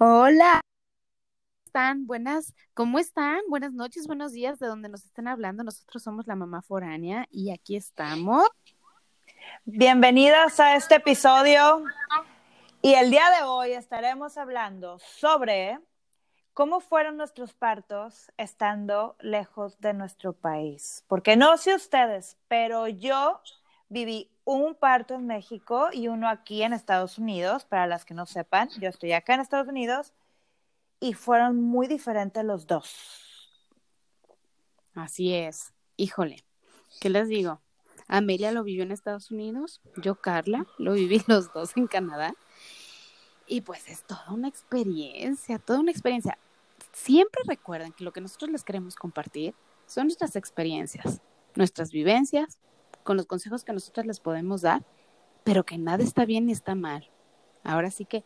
Hola, ¿cómo están? Buenas, ¿cómo están? Buenas noches, buenos días, de donde nos estén hablando. Nosotros somos la mamá foránea y aquí estamos. Bienvenidas a este episodio y el día de hoy estaremos hablando sobre cómo fueron nuestros partos estando lejos de nuestro país. Porque no sé ustedes, pero yo viví un parto en México y uno aquí en Estados Unidos. Para las que no sepan, yo estoy acá en Estados Unidos y fueron muy diferentes los dos. Así es. Híjole, ¿qué les digo? Amelia lo vivió en Estados Unidos, yo Carla lo viví los dos en Canadá. Y pues es toda una experiencia, toda una experiencia. Siempre recuerden que lo que nosotros les queremos compartir son nuestras experiencias, nuestras vivencias, con los consejos que nosotros les podemos dar, pero que nada está bien ni está mal. Ahora sí que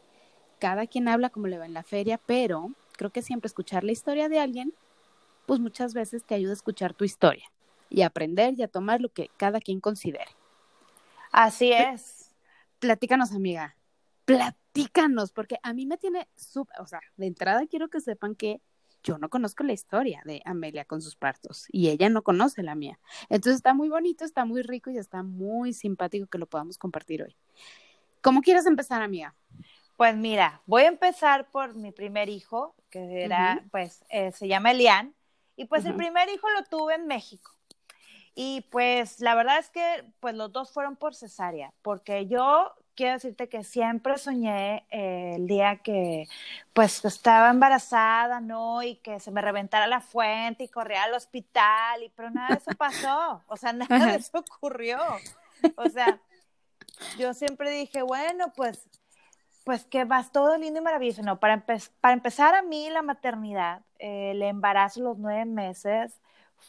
cada quien habla como le va en la feria, pero creo que siempre escuchar la historia de alguien, pues muchas veces te ayuda a escuchar tu historia y aprender y a tomar lo que cada quien considere. Así es. Platícanos, amiga. Platícanos, porque a mí me tiene súper, o sea, de entrada quiero que sepan que yo no conozco la historia de Amelia con sus partos y ella no conoce la mía. Entonces está muy bonito, está muy rico y está muy simpático que lo podamos compartir hoy. ¿Cómo quieres empezar, amiga? Pues mira, voy a empezar por mi primer hijo, que era, pues, eh, se llama Elian, y pues el primer hijo lo tuve en México. Y pues la verdad es que pues los dos fueron por cesárea, porque yo quiero decirte que siempre soñé eh, el día que pues estaba embarazada, ¿no? Y que se me reventara la fuente y corría al hospital, y, pero nada de eso pasó, o sea, nada de eso ocurrió. O sea, yo siempre dije, bueno, pues, pues que vas todo lindo y maravilloso, ¿no? Para, para empezar a mí la maternidad, el embarazo, los nueve meses,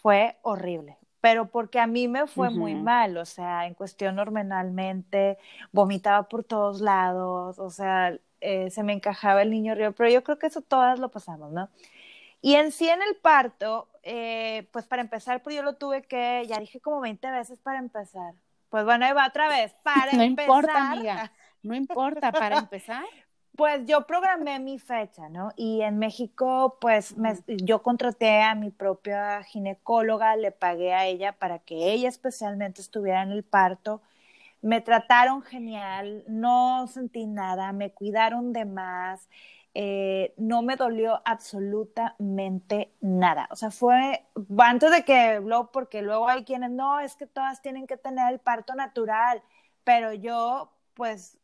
fue horrible pero porque a mí me fue muy mal, o sea, en cuestión hormonalmente, vomitaba por todos lados, o sea, eh, se me encajaba el niño río, pero yo creo que eso todas lo pasamos, ¿no? Y en sí en el parto, eh, pues para empezar, pues yo lo tuve que, ya dije como 20 veces para empezar. Pues bueno, ahí va otra vez, para no empezar. No importa, amiga, no importa, para empezar. Pues yo programé mi fecha, ¿no? Y en México, pues yo contraté a mi propia ginecóloga, le pagué a ella para que ella especialmente estuviera en el parto. Me trataron genial, no sentí nada, me cuidaron de más, eh, no me dolió absolutamente nada. O sea, fue antes de que, luego, porque luego hay quienes, no, es que todas tienen que tener el parto natural, pero yo, pues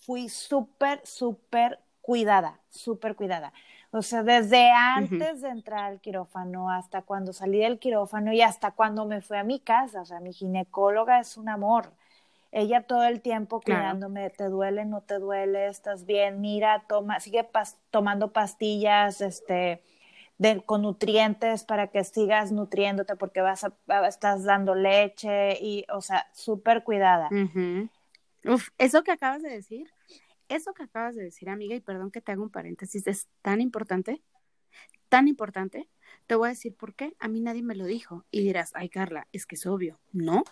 fui súper, súper cuidada, súper cuidada. O sea, desde antes de entrar al quirófano hasta cuando salí del quirófano y hasta cuando me fui a mi casa. O sea, mi ginecóloga es un amor. Ella todo el tiempo cuidándome, te duele, no te duele, estás bien, mira, toma, sigue tomando pastillas, este, de, con nutrientes para que sigas nutriéndote porque vas a, estás dando leche y, o sea, súper cuidada. Uf, eso que acabas de decir, eso que acabas de decir, amiga, y perdón que te haga un paréntesis, es tan importante, tan importante. Te voy a decir por qué. A mí nadie me lo dijo. Y dirás, ay, Carla, es que es obvio. No,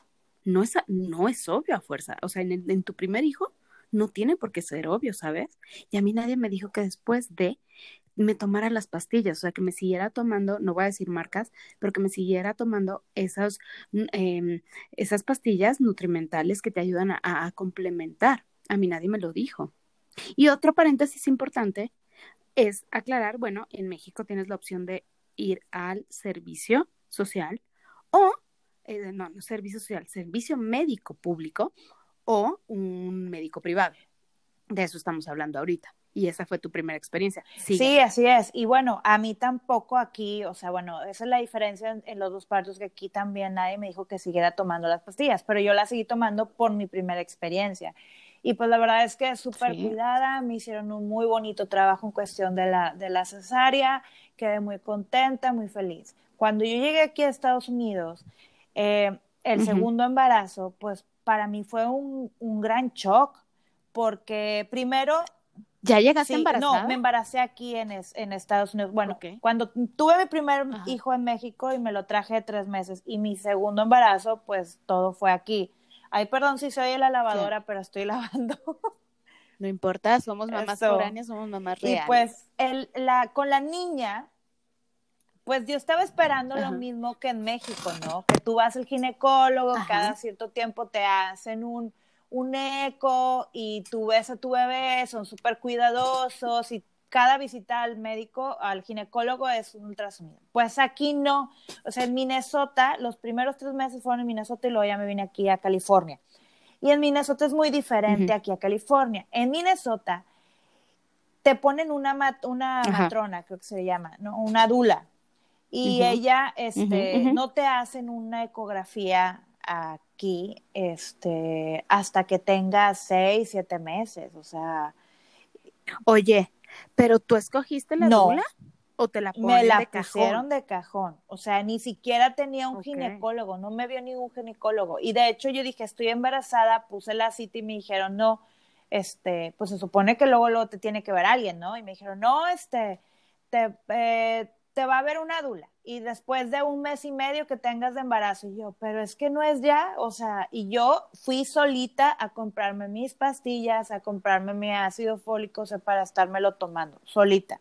no es, no es obvio a fuerza. O sea, en, en tu primer hijo no tiene por qué ser obvio, ¿sabes? Y a mí nadie me dijo que después de me tomara las pastillas, o sea, que me siguiera tomando, no voy a decir marcas, pero que me siguiera tomando esas, mm, em, esas pastillas nutrimentales que te ayudan a, complementar. A mí nadie me lo dijo. Y otro paréntesis importante es aclarar, bueno, en México tienes la opción de ir al servicio social o, eh, no, no servicio social, servicio médico público o un médico privado. De eso estamos hablando ahorita y esa fue tu primera experiencia. Sí, así es. Y bueno, a mí tampoco aquí, o sea, bueno, esa es la diferencia en, los dos partos, que aquí también nadie me dijo que siguiera tomando las pastillas, pero yo las seguí tomando por mi primera experiencia. Y pues la verdad es que súper cuidada, me hicieron un muy bonito trabajo en cuestión de la, de la cesárea, quedé muy contenta, muy feliz. Cuando yo llegué aquí a Estados Unidos, eh, el segundo embarazo, pues para mí fue un, un gran shock, porque primero ¿Ya llegaste embarazada? No, me embaracé aquí en, en Estados Unidos. Bueno, cuando tuve mi primer hijo en México y me lo traje tres meses y mi segundo embarazo, pues todo fue aquí. Ay, perdón si soy la lavadora, pero estoy lavando. No importa, somos mamás foráneas, somos mamás reales. Y pues el, la, con la niña, pues yo estaba esperando lo mismo que en México, ¿no? Que tú vas al ginecólogo, cada cierto tiempo te hacen un, un eco y tú ves a tu bebé, son súper cuidadosos y cada visita al médico, al ginecólogo es un ultrasonido. Pues aquí no, o sea, en Minnesota, los primeros tres meses fueron en Minnesota y luego ya me vine aquí a California. Y en Minnesota es muy diferente aquí a California. En Minnesota te ponen una, una matrona, creo que se llama, ¿no? una dula. Y ella, este, no te hacen una ecografía aquí, este, hasta que tengas seis, siete meses, o sea. Oye, ¿pero tú escogiste la dula? ¿O te la Me la pusieron de cajón. O sea, ni siquiera tenía un ginecólogo, no me vio ningún ginecólogo. Y de hecho yo dije, estoy embarazada, puse la cita y me dijeron, no, este, pues se supone que luego, luego te tiene que ver alguien, ¿no? Y me dijeron, no, este, te, eh, te va a ver una dula. Y después de un mes y medio que tengas de embarazo, y yo, pero es que no es ya, o sea, y yo fui solita a comprarme mis pastillas, a comprarme mi ácido fólico, o sea, para estármelo tomando, solita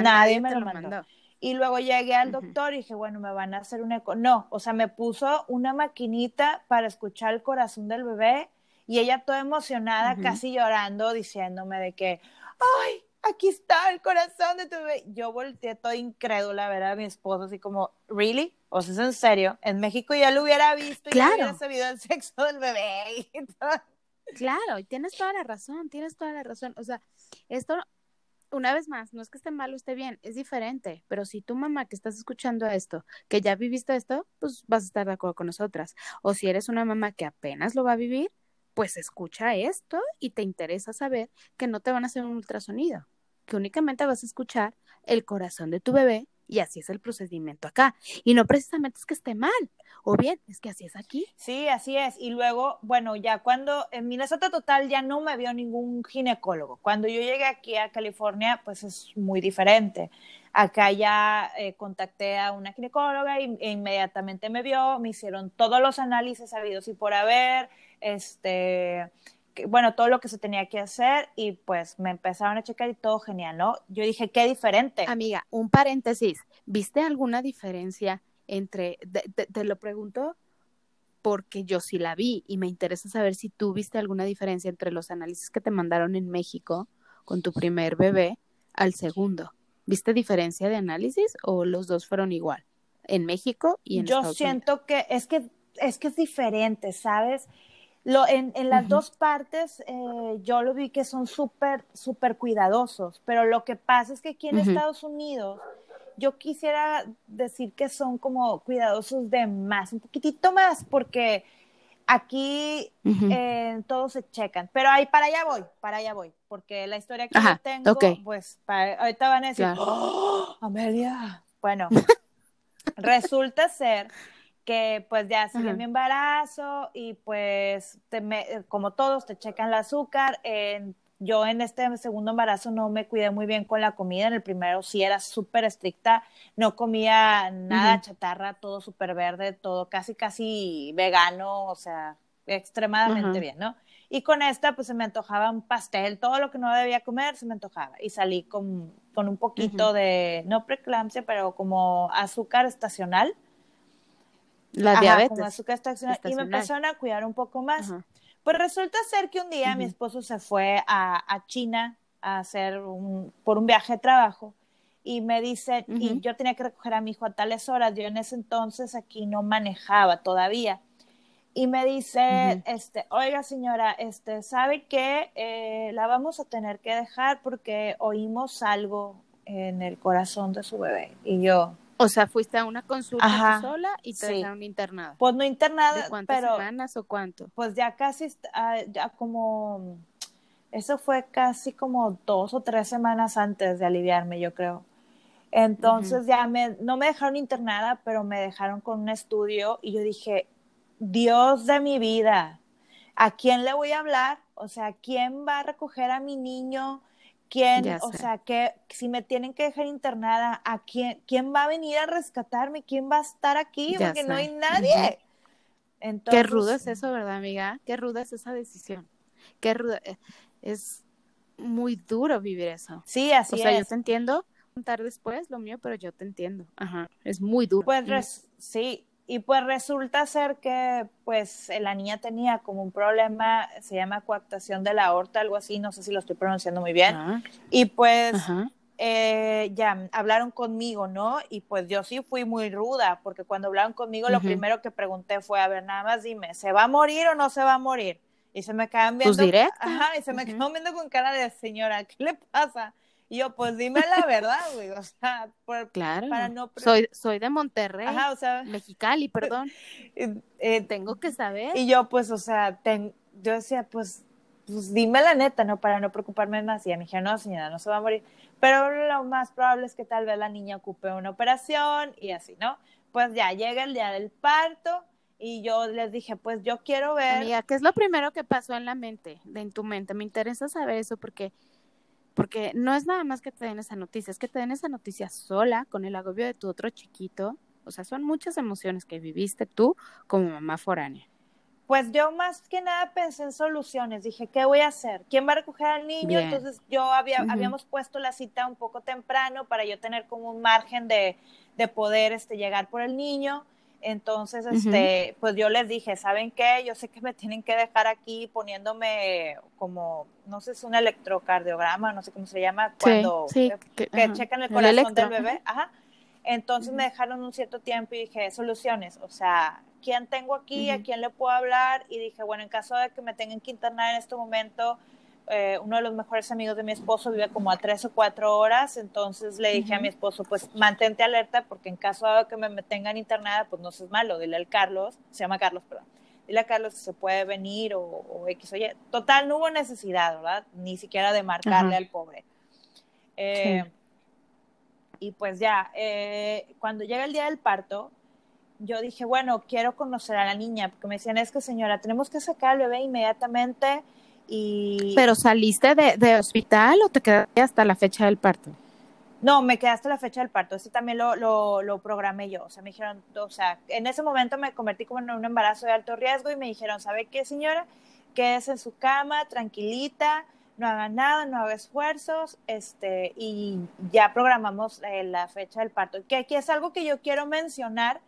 nadie, me lo mandó. Y luego llegué al doctor y dije, bueno, me van a hacer un eco. No, o sea, me puso una maquinita para escuchar el corazón del bebé y ella toda emocionada, casi llorando, diciéndome de que, ay, aquí está el corazón de tu bebé. Yo volteé toda incrédula a ver a mi esposo así como, ¿really? O sea, es en serio. En México ya lo hubiera visto y ya hubiera sabido el sexo del bebé. Claro, y tienes toda la razón, tienes toda la razón. O sea, esto una vez más, no es que esté mal o esté bien, es diferente, pero si tu mamá que estás escuchando esto, que ya viviste esto, pues vas a estar de acuerdo con nosotras. O si eres una mamá que apenas lo va a vivir, pues escucha esto y te interesa saber que no te van a hacer un ultrasonido, que únicamente vas a escuchar el corazón de tu bebé y así es el procedimiento acá. Y no precisamente es que esté mal, o bien es que así es aquí. Sí, así es. Y luego, bueno, ya cuando en Minnesota total ya no me vio ningún ginecólogo. Cuando yo llegué aquí a California, pues es muy diferente. Acá ya eh, contacté a una ginecóloga e inmediatamente me vio, me hicieron todos los análisis habidos y por haber, este, bueno, todo lo que se tenía que hacer y pues me empezaron a checar y todo genial, ¿no? Yo dije, qué diferente. Amiga, un paréntesis, ¿viste alguna diferencia entre, te, lo pregunto porque yo sí la vi y me interesa saber si tú viste alguna diferencia entre los análisis que te mandaron en México con tu primer bebé al segundo. ¿Viste diferencia de análisis o los dos fueron igual? En México y en Yo siento que es que es que es diferente, ¿sabes? Lo, en, en las dos partes eh, yo lo vi que son súper, súper cuidadosos, pero lo que pasa es que aquí en Estados Unidos yo quisiera decir que son como cuidadosos de más, un poquitito más, porque aquí eh, todos se checan, pero ahí para allá voy, para allá voy, porque la historia que yo tengo, pues ahorita van a decir, ¡Oh, Amelia, bueno, resulta ser que pues ya sigue mi embarazo y pues como todos te checan el azúcar. yo en este segundo embarazo no me cuidé muy bien con la comida, en el primero sí era súper estricta, no comía nada chatarra, todo súper verde, todo casi casi vegano, o sea, extremadamente bien, ¿no? Y con esta pues se me antojaba un pastel, todo lo que no debía comer se me antojaba. Y salí con, con un poquito de, no preeclampsia, pero como azúcar estacional la diabetes. y me empezaron a cuidar un poco más. Pues resulta ser que un día mi esposo se fue a, China a hacer un, por un viaje de trabajo y me dice, y yo tenía que recoger a mi hijo a tales horas, yo en ese entonces aquí no manejaba todavía. Y me dice, este, oiga señora, este, ¿sabe qué? Eh, la vamos a tener que dejar porque oímos algo en el corazón de su bebé. Y yo, o sea, fuiste a una consulta sola y te dejaron internada. Pues no internada, ¿De cuántas semanas o cuánto? Pues ya casi, ah, ya como, eso fue casi como dos o tres semanas antes de aliviarme, yo creo. Entonces ya me, no me dejaron internada, pero me dejaron con un estudio y yo dije, Dios de mi vida, ¿a quién le voy a hablar? O sea, ¿quién va a recoger a mi niño? ¿Quién, o sea, que si me tienen que dejar internada, ¿a quién, quién va a venir a rescatarme? ¿Quién va a estar aquí? Porque no hay nadie. Qué rudo es eso, ¿verdad, amiga? Qué ruda es esa decisión. Qué ruda. Eh, es muy duro vivir eso. Sí, así es. O sea, yo te entiendo contar después lo mío, pero yo te entiendo. Ajá, es muy duro. Pues sí, y pues resulta ser que pues la niña tenía como un problema, se llama coactación de la aorta, algo así, no sé si lo estoy pronunciando muy bien. Y pues eh, ya hablaron conmigo, ¿no? Y pues yo sí fui muy ruda, porque cuando hablaron conmigo lo primero que pregunté fue, a ver, nada más dime, ¿se va a morir o no se va a morir? Y se me quedan viendo. Pues Ajá, y se me quedan viendo con cara de señora, ¿qué le pasa? Y yo, pues dime la verdad, güey, o sea, claro. para no... Soy, soy de Monterrey, Ajá, o sea... Mexicali, perdón. Eh, Tengo que saber. Y yo, pues, o sea, yo decía, pues, pues dime la neta, ¿no? Para no preocuparme más. Y me dijeron, no, señora, no se va a morir. Pero lo más probable es que tal vez la niña ocupe una operación y así, ¿no? Pues ya llega el día del parto y yo les dije, pues yo quiero ver. Amiga, ¿qué es lo primero que pasó en la mente, en tu mente? Me interesa saber eso porque porque no es nada más que te den esa noticia, es que te den esa noticia sola, con el agobio de tu otro chiquito. O sea, son muchas emociones que viviste tú como mamá foránea. Pues yo más que nada pensé en soluciones. Dije, ¿qué voy a hacer? ¿Quién va a recoger al niño? Entonces yo había, habíamos puesto la cita un poco temprano para yo tener como un margen de, de poder este, llegar por el niño. Entonces, este, pues yo les dije, ¿saben qué? Yo sé que me tienen que dejar aquí poniéndome como, no sé, es un electrocardiograma, no sé cómo se llama, cuando que, checan el corazón del bebé. Ajá. Entonces me dejaron un cierto tiempo y dije, soluciones, o sea, ¿quién tengo aquí? ¿A quién le puedo hablar? Y dije, bueno, en caso de que me tengan que internar en este momento, eh, uno de los mejores amigos de mi esposo vive como a tres o cuatro horas, entonces le dije a mi esposo, pues mantente alerta porque en caso de que me, tengan internada, pues no es malo, dile al Carlos, se llama Carlos, perdón, dile a Carlos si se puede venir o, X o Y. Total, no hubo necesidad, ¿verdad? Ni siquiera de marcarle al pobre. Eh, y pues ya, eh, cuando llega el día del parto, yo dije, bueno, quiero conocer a la niña, porque me decían, es que señora, tenemos que sacar al bebé inmediatamente ¿Pero saliste de, hospital o te quedaste hasta la fecha del parto? No, me quedé hasta la fecha del parto. Ese también lo, lo, lo, programé yo. O sea, me dijeron, o sea, en ese momento me convertí como en un embarazo de alto riesgo y me dijeron, ¿sabe qué, señora? Quédese en su cama, tranquilita, no haga nada, no haga esfuerzos, este, y ya programamos eh, la fecha del parto. Que aquí es algo que yo quiero mencionar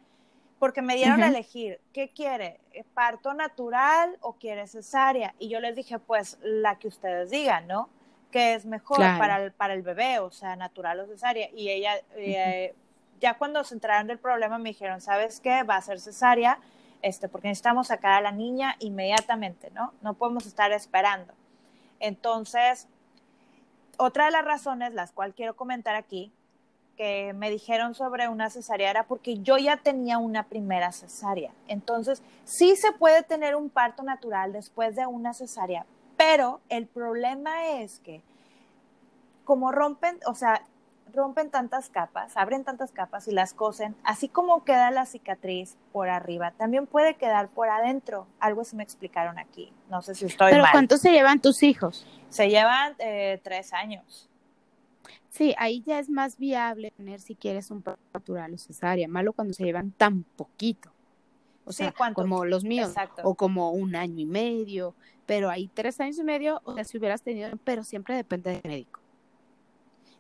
porque me dieron a elegir, ¿qué quiere? ¿Parto natural o quiere cesárea? Y yo les dije, pues la que ustedes digan, ¿no? Que es mejor para, el, para el bebé, o sea, natural o cesárea. Y ella, eh, ya cuando se enteraron del problema, me dijeron, ¿sabes qué? Va a ser cesárea, este, porque necesitamos sacar a la niña inmediatamente, ¿no? No podemos estar esperando. Entonces, otra de las razones, las cuales quiero comentar aquí, que me dijeron sobre una cesárea era porque yo ya tenía una primera cesárea. Entonces, sí se puede tener un parto natural después de una cesárea, pero el problema es que como rompen, o sea, rompen tantas capas, abren tantas capas y las cosen, así como queda la cicatriz por arriba, también puede quedar por adentro. Algo así me explicaron aquí. No sé si estoy ¿Pero cuánto se llevan tus hijos? Se llevan eh, tres años. Sí, ahí ya es más viable tener si quieres un parto natural o cesárea. Malo cuando se llevan tan poquito. O sea, como los míos. O como un año y medio. Pero ahí tres años y medio, o sea, si hubieras tenido, pero siempre depende del médico.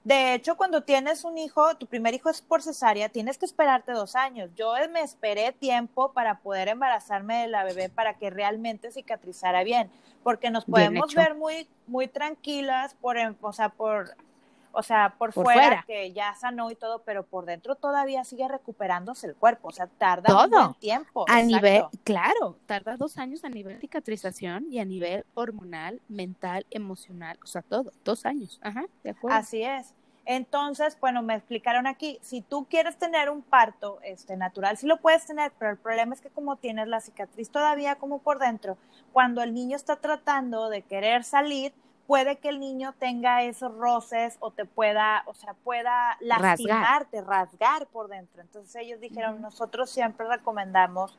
De hecho, cuando tienes un hijo, tu primer hijo es por cesárea, tienes que esperarte dos años. Yo me esperé tiempo para poder embarazarme de la bebé para que realmente cicatrizara bien, porque nos podemos ver muy, muy tranquilas por, o sea, por o sea, por, fuera, que ya sanó y todo, pero por dentro todavía sigue recuperándose el cuerpo, o sea, tarda todo. un tiempo. A nivel, claro, tarda dos años a nivel de cicatrización y a nivel hormonal, mental, emocional, o sea, todo, dos años, ajá, de acuerdo. Así es. Entonces, bueno, me explicaron aquí, si tú quieres tener un parto este, natural, sí lo puedes tener, pero el problema es que como tienes la cicatriz todavía como por dentro, cuando el niño está tratando de querer salir, puede que el niño tenga esos roces o te pueda, o sea, pueda lastimarte, rasgar, por dentro. Entonces ellos dijeron, nosotros siempre recomendamos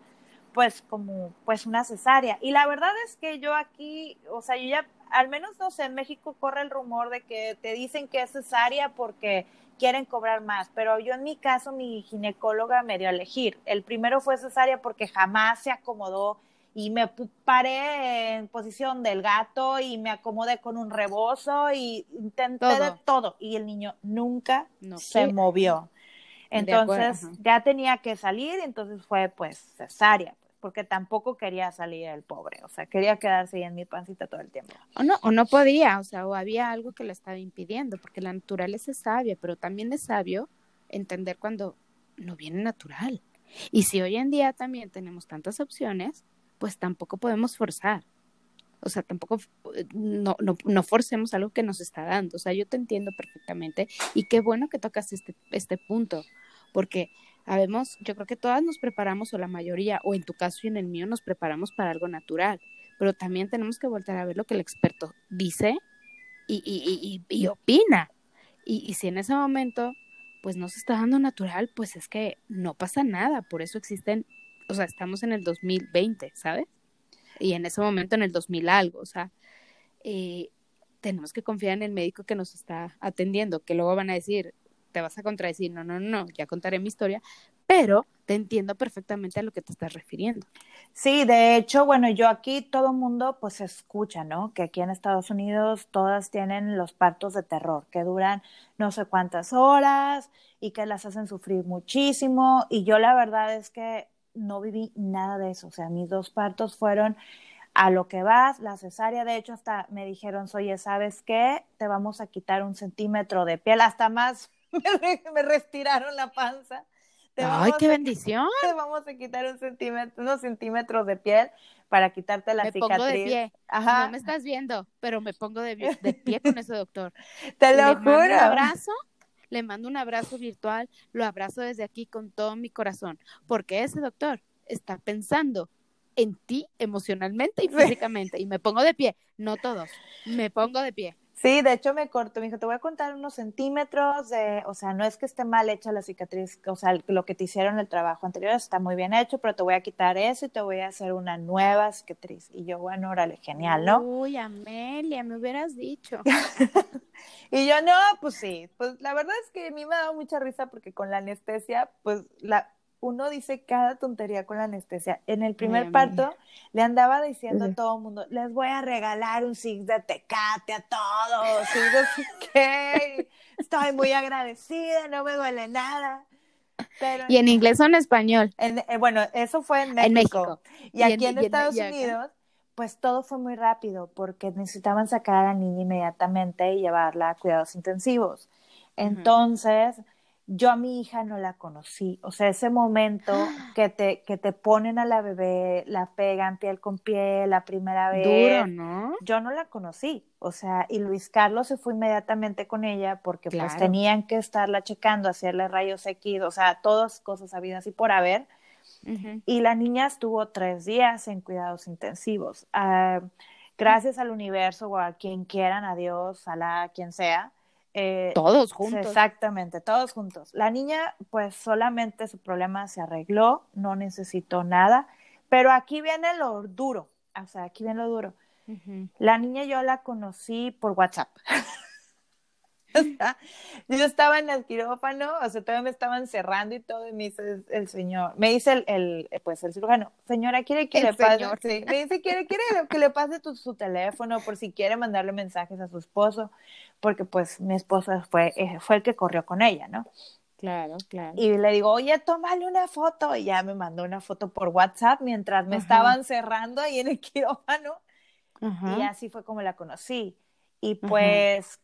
pues como pues una cesárea. Y la verdad es que yo aquí, o sea, yo ya, al menos no sé, en México corre el rumor de que te dicen que es cesárea porque quieren cobrar más, pero yo en mi caso mi ginecóloga me dio a elegir. El primero fue cesárea porque jamás se acomodó y me paré en posición del gato y me acomodé con un rebozo y intenté de todo y el niño nunca se movió. Entonces ya tenía que salir, entonces fue pues cesárea, porque tampoco quería salir el pobre, o sea, quería quedarse ahí en mi pancita todo el tiempo. O no, o no podía, o sea, o había algo que le estaba impidiendo, porque la naturaleza es sabia, pero también es sabio entender cuando no viene natural. Y si hoy en día también tenemos tantas opciones, pues tampoco podemos forzar. O sea, tampoco no, no, no forcemos algo que nos está dando. O sea, yo te entiendo perfectamente y qué bueno que tocas este, este punto, porque habemos, yo creo que todas nos preparamos, o la mayoría, o en tu caso y en el mío, nos preparamos para algo natural, pero también tenemos que volver a ver lo que el experto dice y, y, y, y opina. Y, si en ese momento, pues no se está dando natural, pues es que no pasa nada, por eso existen, o sea, estamos en el 2020, ¿sabes? Y en ese momento en el 2000 algo, o sea, eh, tenemos que confiar en el médico que nos está atendiendo, que luego van a decir, te vas a contradecir, no, no, no, ya contaré mi historia, pero te entiendo perfectamente a lo que te estás refiriendo. Sí, de hecho, bueno, yo aquí todo el mundo pues escucha, ¿no? Que aquí en Estados Unidos todas tienen los partos de terror, que duran no sé cuántas horas y que las hacen sufrir muchísimo. Y yo la verdad es que no viví nada de eso. O sea, mis dos partos fueron a lo que vas, la cesárea, de hecho, hasta me dijeron, oye, ¿sabes qué? Te vamos a quitar un centímetro de piel, hasta más me, restiraron la panza. ¡Ay, qué bendición! Te vamos a quitar un centímetro, unos centímetros de piel para quitarte la cicatriz. Pongo de pie. No me estás viendo, pero me pongo de, de pie con ese doctor. Te lo juro. un abrazo, le mando un abrazo virtual, lo abrazo desde aquí con todo mi corazón, porque ese doctor está pensando en ti emocionalmente y físicamente. Y me pongo de pie, no todos, me pongo de pie. Sí, de hecho me corto, me dijo, te voy a contar unos centímetros de, o sea, no es que esté mal hecha la cicatriz, o sea, lo que te hicieron el trabajo anterior está muy bien hecho, pero te voy a quitar eso y te voy a hacer una nueva cicatriz. Y yo, bueno, órale, genial, ¿no? Uy, Amelia, me hubieras dicho. y yo, no, pues sí, pues la verdad es que a mí me ha dado mucha risa porque con la anestesia, pues la, uno dice cada tontería con la anestesia. En el primer parto le andaba diciendo a todo el mundo, les voy a regalar un six de tecate a todos, y estoy muy agradecida, no me duele nada. ¿Y en inglés o en español? En, eh, bueno, eso fue en México. Y, aquí en, Estados Unidos, pues todo fue muy rápido porque necesitaban sacar a la niña inmediatamente y llevarla a cuidados intensivos. Entonces, yo a mi hija no la conocí. O sea, ese momento que te, que te ponen a la bebé, la pegan piel con piel la primera vez. Duro, ¿no? Yo no la conocí. O sea, y Luis Carlos se fue inmediatamente con ella porque pues tenían que estarla checando, hacerle rayos X, o sea, todas cosas habidas y por haber. Y la niña estuvo tres días en cuidados intensivos. Ah, gracias al universo o a quien quieran, a Dios, a la quien sea, eh, todos juntos. Exactamente, todos juntos. La niña, pues solamente su problema se arregló, no necesitó nada, pero aquí viene lo duro, o sea, aquí viene lo duro. La niña yo la conocí por WhatsApp. yo estaba en el quirófano, o sea, todavía me estaban cerrando y todo, y me dice el, señor, me dice el, el, pues el cirujano, señora, ¿quiere que le pase? me dice, ¿quiere, quiere que le pase su teléfono por si quiere mandarle mensajes a su esposo? Porque pues mi esposo fue, eh, fue el que corrió con ella, ¿no? Claro, claro. Y le digo, oye, tómale una foto. Y ya me mandó una foto por WhatsApp mientras me estaban cerrando ahí en el quirófano. Y así fue como la conocí. Y pues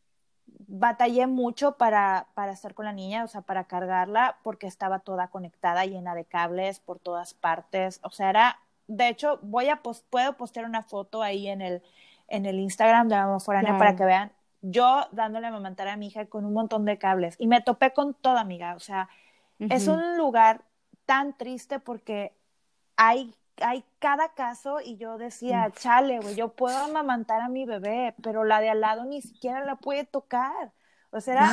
batallé mucho para, para estar con la niña, o sea, para cargarla, porque estaba toda conectada, llena de cables por todas partes. O sea, era, de hecho, voy a puedo postear una foto ahí en el, en el Instagram de Mamá Foránea para que vean yo dándole a amamantar a mi hija con un montón de cables. Y me topé con toda amiga. O sea, es un lugar tan triste porque hay hay cada caso y yo decía, mm. chale, güey, yo puedo amamantar a mi bebé, pero la de al lado ni siquiera la puede tocar. O sea, era,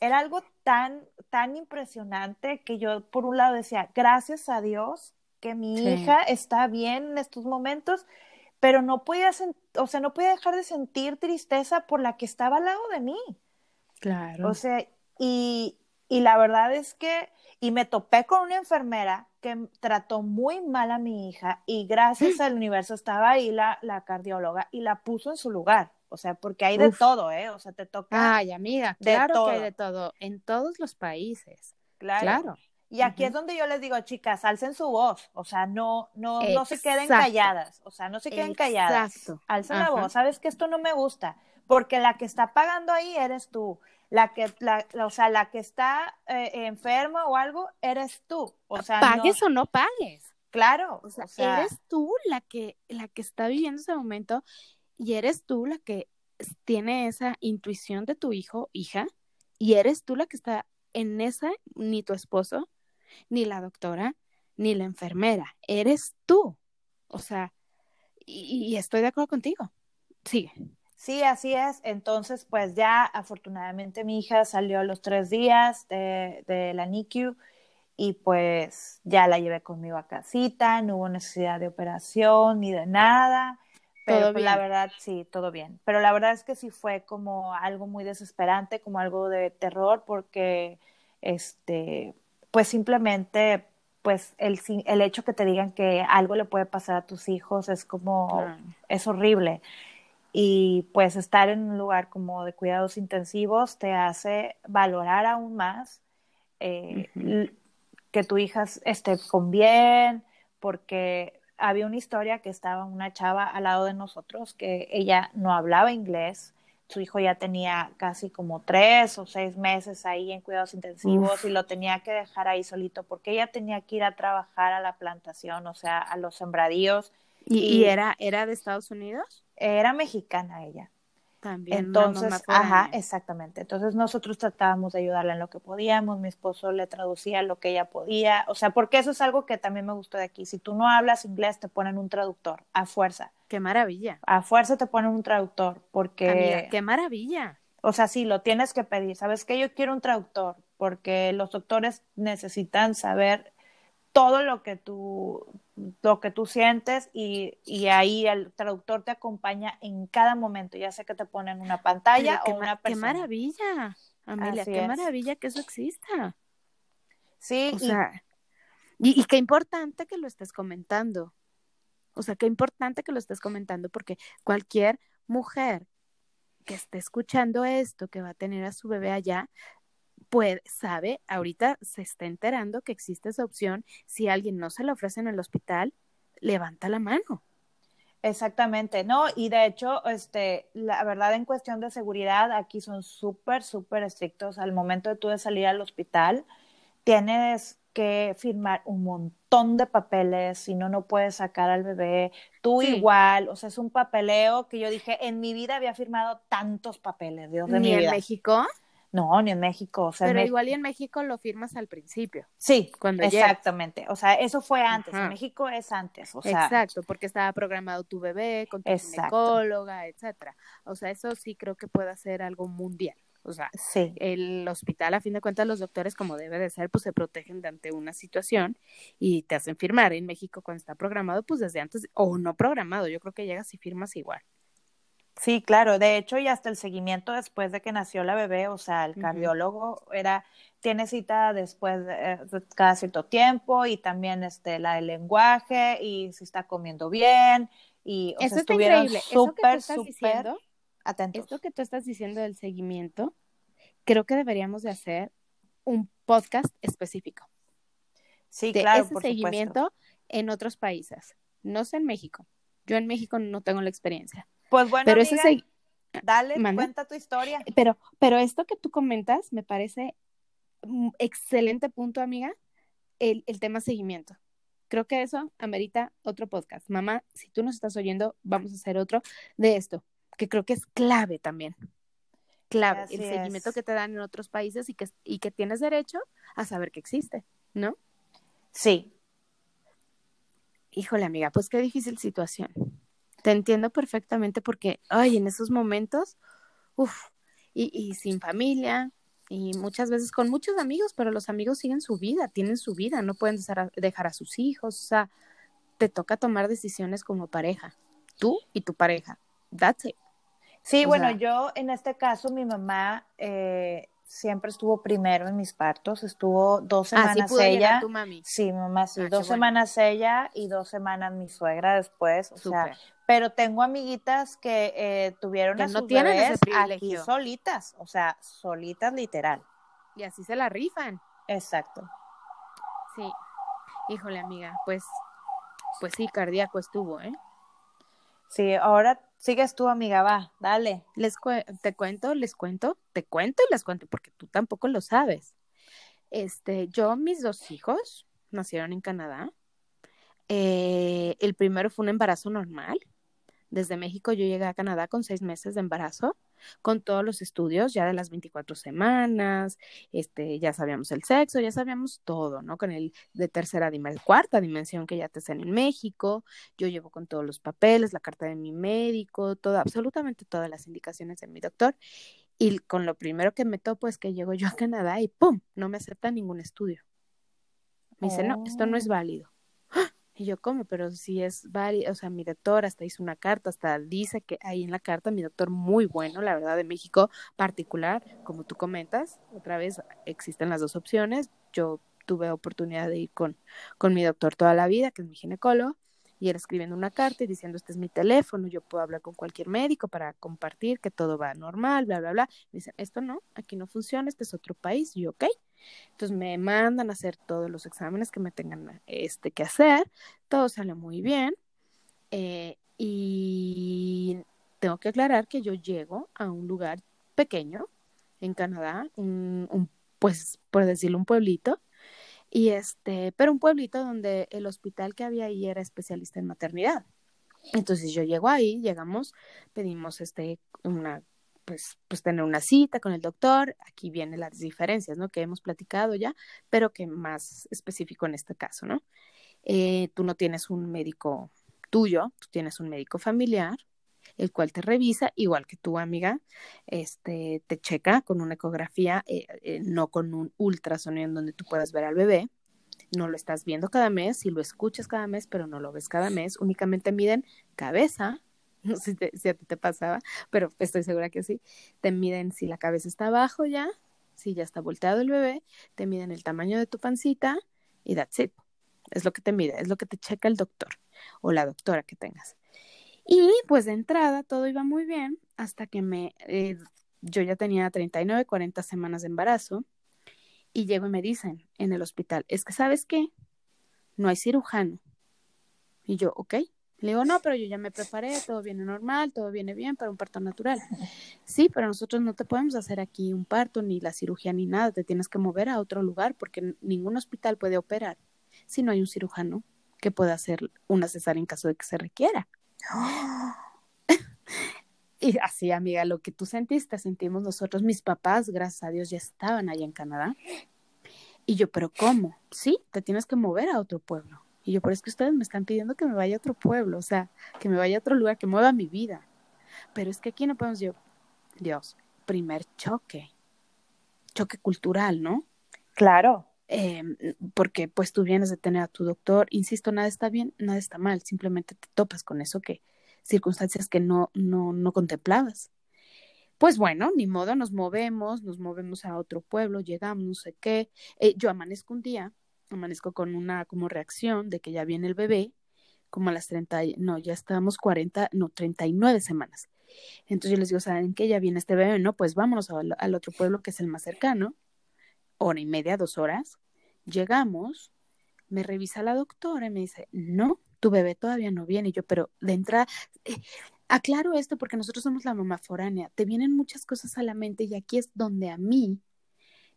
era algo tan, tan impresionante que yo por un lado decía, gracias a Dios que mi hija está bien en estos momentos, pero no podía, o sea, no podía dejar de sentir tristeza por la que estaba al lado de mí. Claro. O sea, y, y la verdad es que, y me topé con una enfermera que trató muy mal a mi hija y gracias al universo estaba ahí la, la cardióloga y la puso en su lugar. O sea, porque hay de todo, ¿eh? O sea, te toca. Ay, amiga, claro que hay de todo, en todos los países. Claro. Y aquí es donde yo les digo, chicas, alcen su voz, o sea, no, no, no se queden calladas, o sea, no se queden calladas. Exacto. Alcen la voz, sabes que esto no me gusta, porque la que está pagando ahí eres tú, la que, la, o sea, la que está eh, enferma o algo, eres tú, o sea, pagues o no pagues. Claro, o sea, eres tú la que, la que está viviendo ese momento y eres tú la que tiene esa intuición de tu hijo, hija, y eres tú la que está en esa, ni tu esposo, ni la doctora, ni la enfermera, eres tú. O sea, y, estoy de acuerdo contigo. Sigue. Sí, así es. Entonces, pues ya afortunadamente mi hija salió a los tres días de, de la NICU y pues ya la llevé conmigo a casita, no hubo necesidad de operación ni de nada. Pero pues, la verdad, sí, todo bien. Pero la verdad es que sí fue como algo muy desesperante, como algo de terror, porque, este, pues simplemente, pues el, el hecho que te digan que algo le puede pasar a tus hijos es como, es horrible. Y pues estar en un lugar como de cuidados intensivos te hace valorar aún más eh, que tu hija esté con bien, porque había una historia que estaba una chava al lado de nosotros que ella no hablaba inglés, su hijo ya tenía casi como tres o seis meses ahí en cuidados intensivos y lo tenía que dejar ahí solito porque ella tenía que ir a trabajar a la plantación, o sea, a los sembradíos. ¿Y, era, era de Estados Unidos? Era mexicana ella. También. Entonces, ajá, exactamente. Entonces nosotros tratábamos de ayudarla en lo que podíamos, mi esposo le traducía lo que ella podía, o sea, porque eso es algo que también me gustó de aquí. Si tú no hablas inglés, te ponen un traductor, a fuerza. Qué maravilla. A fuerza te ponen un traductor, porque... qué maravilla. O sea, sí, lo tienes que pedir. ¿Sabes qué? Yo quiero un traductor, porque los doctores necesitan saber todo lo que tú, lo que tú sientes y, y, ahí el traductor te acompaña en cada momento, ya sea que te ponen una pantalla o una persona. Qué maravilla, Amelia, qué maravilla que eso exista. Sí, o sea, y, y qué importante que lo estés comentando. O sea, qué importante que lo estés comentando porque cualquier mujer que esté escuchando esto, que va a tener a su bebé allá, puede, sabe, ahorita se está enterando que existe esa opción. Si alguien no se la ofrece en el hospital, levanta la mano. Exactamente, no, y de hecho, este, la verdad en cuestión de seguridad, aquí son súper, súper estrictos. Al momento de tú de salir al hospital, tienes que firmar un montón de papeles, si no, no puedes sacar al bebé. Tú igual, o sea, es un papeleo que yo dije, en mi vida había firmado tantos papeles, Dios de mi vida. en México? No, ni en México. O sea, Pero igual y en México lo firmas al principio. Sí, cuando exactamente. O sea, eso fue antes. En México es antes. O sea, Exacto, porque estaba programado tu bebé con tu ginecóloga, etcétera. O sea, eso sí creo que puede ser algo mundial. O sea, sí. el hospital, a fin de cuentas, los doctores, como debe de ser, pues se protegen de ante una situación y te hacen firmar. En México, cuando está programado, pues desde antes, o no programado, yo creo que llegas y firmas igual. Sí, claro, de hecho, y hasta el seguimiento después de que nació la bebé, o sea, el cardiólogo era, tiene cita después de, cada cierto tiempo y también este, la del lenguaje y si está comiendo bien y o Eso sea, increíble. súper, súper atentos. Esto que tú estás diciendo del seguimiento, creo que deberíamos de hacer un podcast específico. Sí, de claro, ese seguimiento en otros países, no sé en México. Yo en México no tengo la experiencia pues bueno, pero amiga, dale, cuenta tu historia. Pero, pero esto que tú comentas me parece un excelente punto, amiga, el, el tema seguimiento. Creo que eso amerita otro podcast. Mamá, si tú nos estás oyendo, vamos a hacer otro de esto, que creo que es clave también. Clave, el seguimiento que te dan en otros países y que, y que tienes derecho a saber que existe, ¿no? Sí. Híjole, amiga, pues qué difícil situación. Te entiendo perfectamente porque, ay, en esos momentos, uff, y, y sin familia, y muchas veces con muchos amigos, pero los amigos siguen su vida, tienen su vida, no pueden dejar a sus hijos, o sea, te toca tomar decisiones como pareja, tú y tu pareja. That's it. Sí, bueno, yo en este caso, mi mamá eh, siempre estuvo primero en mis partos, estuvo dos ah, semanas ella. tu mami? Sí, mamá, sí, ah, dos semanas ella y dos semanas mi suegra después, o sea, pero tengo amiguitas que eh, tuvieron a sus bebés aquí solitas, o sea, solitas literal. Y así se la rifan. Exacto. Sí. Híjole, amiga, pues, pues sí, cardíaco estuvo, ¿eh? Sí, ahora sigues tú, amiga, va, dale. Les te cuento, les cuento, te cuento y les cuento, porque tú tampoco lo sabes. Este, yo, mis dos hijos nacieron en Canadá. Eh, el primero fue un embarazo normal. Desde México yo llegué a Canadá con seis meses de embarazo con todos los estudios ya de las 24 semanas, este, ya sabíamos el sexo, ya sabíamos todo, ¿no? Con el de tercera dimensión, cuarta dimensión que ya te están en México, yo llevo con todos los papeles, la carta de mi médico, todo, absolutamente todas las indicaciones de mi doctor. Y con lo primero que me topo es que llego yo a Canadá y ¡pum! No me acepta ningún estudio. Me dice, no, esto no es oh. válido. Y yo, ¿cómo? Pero si es válido, o sea, mi doctor hasta hizo una carta, hasta dice que ahí en la carta, mi doctor muy bueno, la verdad, de México particular, como tú comentas, otra vez existen las dos opciones. Yo tuve oportunidad de ir con, con mi doctor toda la vida, que es mi ginecólogo, y él escribiendo una carta y diciendo, este es mi teléfono, yo puedo hablar con cualquier médico para compartir que todo va normal, bla, bla, bla. Me dicen, esto no, aquí no funciona, este es otro país, y yo, ok. Entonces me mandan a hacer todos los exámenes que me tengan este, que hacer, todo sale muy bien. Eh, y tengo que aclarar que yo llego a un lugar pequeño en Canadá, un, pues por decirlo un pueblito, y este, pero un pueblito donde el hospital que había ahí era especialista en maternidad. Entonces yo llego ahí, llegamos, pedimos este una pues, pues tener una cita con el doctor. Aquí vienen las diferencias, ¿no? Que hemos platicado ya, pero que más específico en este caso, ¿no? Eh, tú no tienes un médico tuyo, tú tienes un médico familiar, el cual te revisa, igual que tu amiga, este, te checa con una ecografía, eh, eh, no con un ultrasonido en donde tú puedas ver al bebé. No lo estás viendo cada mes, si lo escuchas cada mes, pero no lo ves cada mes. Únicamente miden cabeza, no sé si, a ti te pasaba, pero estoy segura que sí, te miden si la cabeza está abajo ya, si ya está volteado el bebé, te miden el tamaño de tu pancita y that's it. Es lo que te mide, es lo que te checa el doctor o la doctora que tengas. Y pues de entrada todo iba muy bien hasta que me, eh, yo ya tenía 39, 40 semanas de embarazo y llego y me dicen en el hospital, es que sabes qué, no hay cirujano. Y yo, ok, le digo, no, pero yo ya me preparé, todo viene normal, todo viene bien para un parto natural. Sí, pero nosotros no te podemos hacer aquí un parto, ni la cirugía, ni nada, te tienes que mover a otro lugar porque ningún hospital puede operar si no hay un cirujano que pueda hacer una cesárea en caso de que se requiera. y así, amiga, lo que tú sentiste, sentimos nosotros, mis papás, gracias a Dios, ya estaban allá en Canadá. Y yo, pero ¿cómo? Sí, te tienes que mover a otro pueblo. Y yo, por eso que ustedes me están pidiendo que me vaya a otro pueblo, o sea, que me vaya a otro lugar, que mueva mi vida. Pero es que aquí no podemos, yo, Dios, primer choque, choque cultural, ¿no? Claro. Em, porque pues tú vienes de tener a tu doctor, insisto, nada está bien, nada está mal, simplemente te topas con eso que, circunstancias que no, no, no contemplabas. Pues bueno, ni modo, nos movemos, nos movemos a otro pueblo, llegamos, no sé qué. Eh, yo amanezco un día amanezco con una como reacción de que ya viene el bebé, como a las 30, no, ya estábamos 40, no, 39 semanas. Entonces yo les digo, ¿saben qué? Ya viene este bebé, no, pues vámonos al otro pueblo que es el más cercano, hora y media, dos horas. Llegamos, me revisa la doctora y me dice, no, tu bebé todavía no viene. Y yo, pero de entrada, eh, aclaro esto porque nosotros somos la mamá foránea, te vienen muchas cosas a la mente y aquí es donde a mí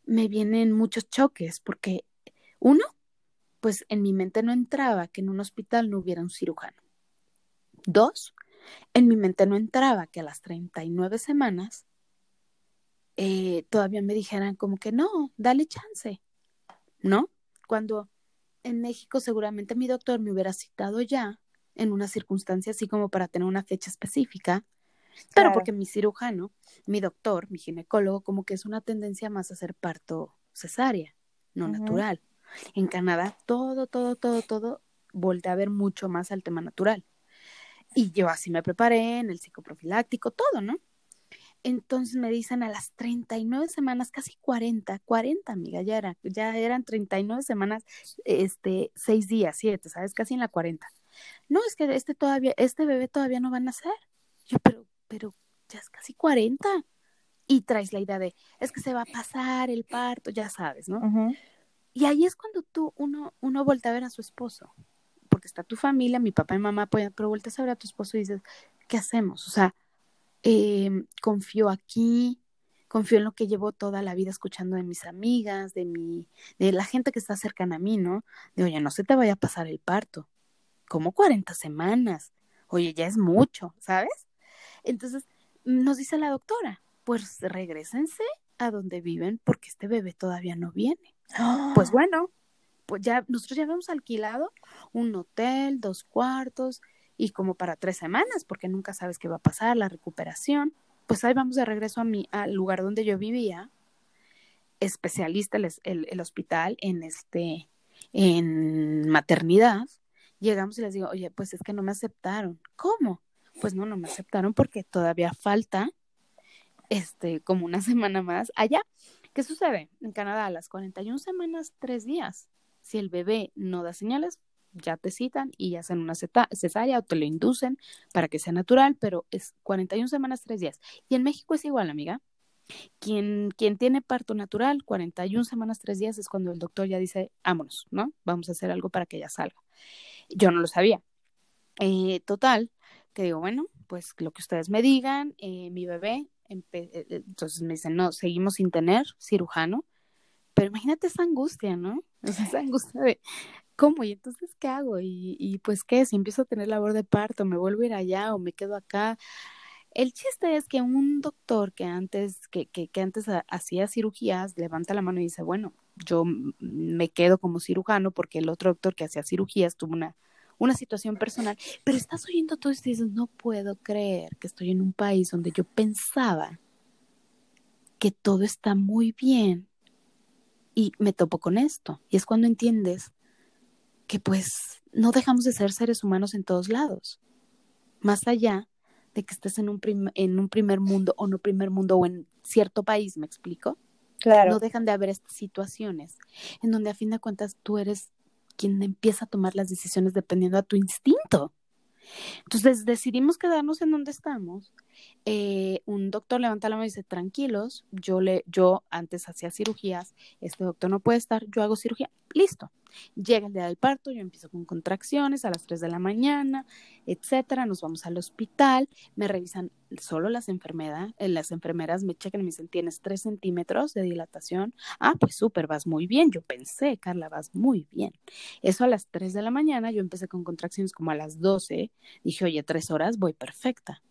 me vienen muchos choques porque uno, pues en mi mente no entraba que en un hospital no hubiera un cirujano. Dos, en mi mente no entraba que a las 39 semanas eh, todavía me dijeran como que no, dale chance, ¿no? Cuando en México seguramente mi doctor me hubiera citado ya en una circunstancia así como para tener una fecha específica, pero porque mi cirujano, mi doctor, mi ginecólogo, como que es una tendencia más a hacer parto cesárea, no natural. En Canadá, todo, todo, todo, todo voltea a ver mucho más al tema natural. Y yo así me preparé en el psicoprofiláctico, todo, ¿no? Entonces me dicen a las 39 semanas, casi 40, 40, amiga, ya, era, ya eran 39 semanas, este, 6 días, 7, ¿sabes? Casi en la 40. No, es que este todavía, este bebé todavía no va a nacer. Yo, pero, pero ya es casi 40. Y traes la idea de, es que se va a pasar el parto, ya sabes, ¿no? Y ahí es cuando tú, uno, uno vuelve a ver a su esposo, porque está tu familia, mi papá y mamá apoyan, pero vueltas a ver a tu esposo y dices, ¿qué hacemos? O sea, eh, confío aquí, confío en lo que llevo toda la vida escuchando de mis amigas, de mi, de la gente que está cercana a mí, ¿no? De oye, no se te vaya a pasar el parto. Como 40 semanas. Oye, ya es mucho, ¿sabes? Entonces, nos dice la doctora, pues regresense a donde viven porque este bebé todavía no viene. Pues bueno, pues ya nosotros ya habíamos alquilado un hotel, dos cuartos, y como para tres semanas, porque nunca sabes qué va a pasar, la recuperación. Pues ahí vamos de regreso a mi, al lugar donde yo vivía, especialista el, el, hospital en este, en maternidad. Llegamos y les digo, oye, pues es que no me aceptaron. ¿Cómo? Pues no, no me aceptaron porque todavía falta, este, como una semana más allá. ¿Qué sucede? En Canadá, a las 41 semanas, tres días. Si el bebé no da señales, ya te citan y hacen una cesárea o te lo inducen para que sea natural, pero es 41 semanas, 3 días. Y en México es igual, amiga. Quien, quien tiene parto natural, 41 semanas, 3 días es cuando el doctor ya dice, vámonos, ¿no? Vamos a hacer algo para que ella salga. Yo no lo sabía. Eh, total, que digo, bueno, pues lo que ustedes me digan, eh, mi bebé, eh, entonces me dicen, no, seguimos sin tener cirujano, pero imagínate esa angustia, ¿no? esa angustia de, ¿cómo? ¿Y entonces qué hago? Y, pues qué, si empiezo a tener labor de parto, me vuelvo a ir allá o me quedo acá. El chiste es que un doctor que antes, que, que, que antes hacía cirugías, levanta la mano y dice, bueno, yo me quedo como cirujano porque el otro doctor que hacía cirugías tuvo una, una situación personal, pero estás oyendo todo esto y dices, no puedo creer que estoy en un país donde yo pensaba que todo está muy bien y me topo con esto. Y es cuando entiendes que pues no dejamos de ser seres humanos en todos lados. Más allá de que estés en un, en un primer mundo o no primer mundo o en cierto país, ¿me explico? Claro. No dejan de haber estas situaciones en donde a fin de cuentas tú eres quien empieza a tomar las decisiones dependiendo a tu instinto. Entonces decidimos quedarnos en donde estamos. Eh, un doctor levanta la mano y dice, tranquilos, yo, le, yo antes hacía cirugías, este doctor no puede estar, yo hago cirugía, listo. Llega el día del parto, yo empiezo con contracciones a las 3 de la mañana, etcétera, nos vamos al hospital, me revisan solo las enfermeras, eh, las enfermeras me checan y me dicen, tienes 3 centímetros de dilatación, ah, pues súper, vas muy bien, yo pensé, Carla, vas muy bien. Eso a las 3 de la mañana, yo empecé con contracciones como a las 12, dije, oye, tres horas, voy perfecta.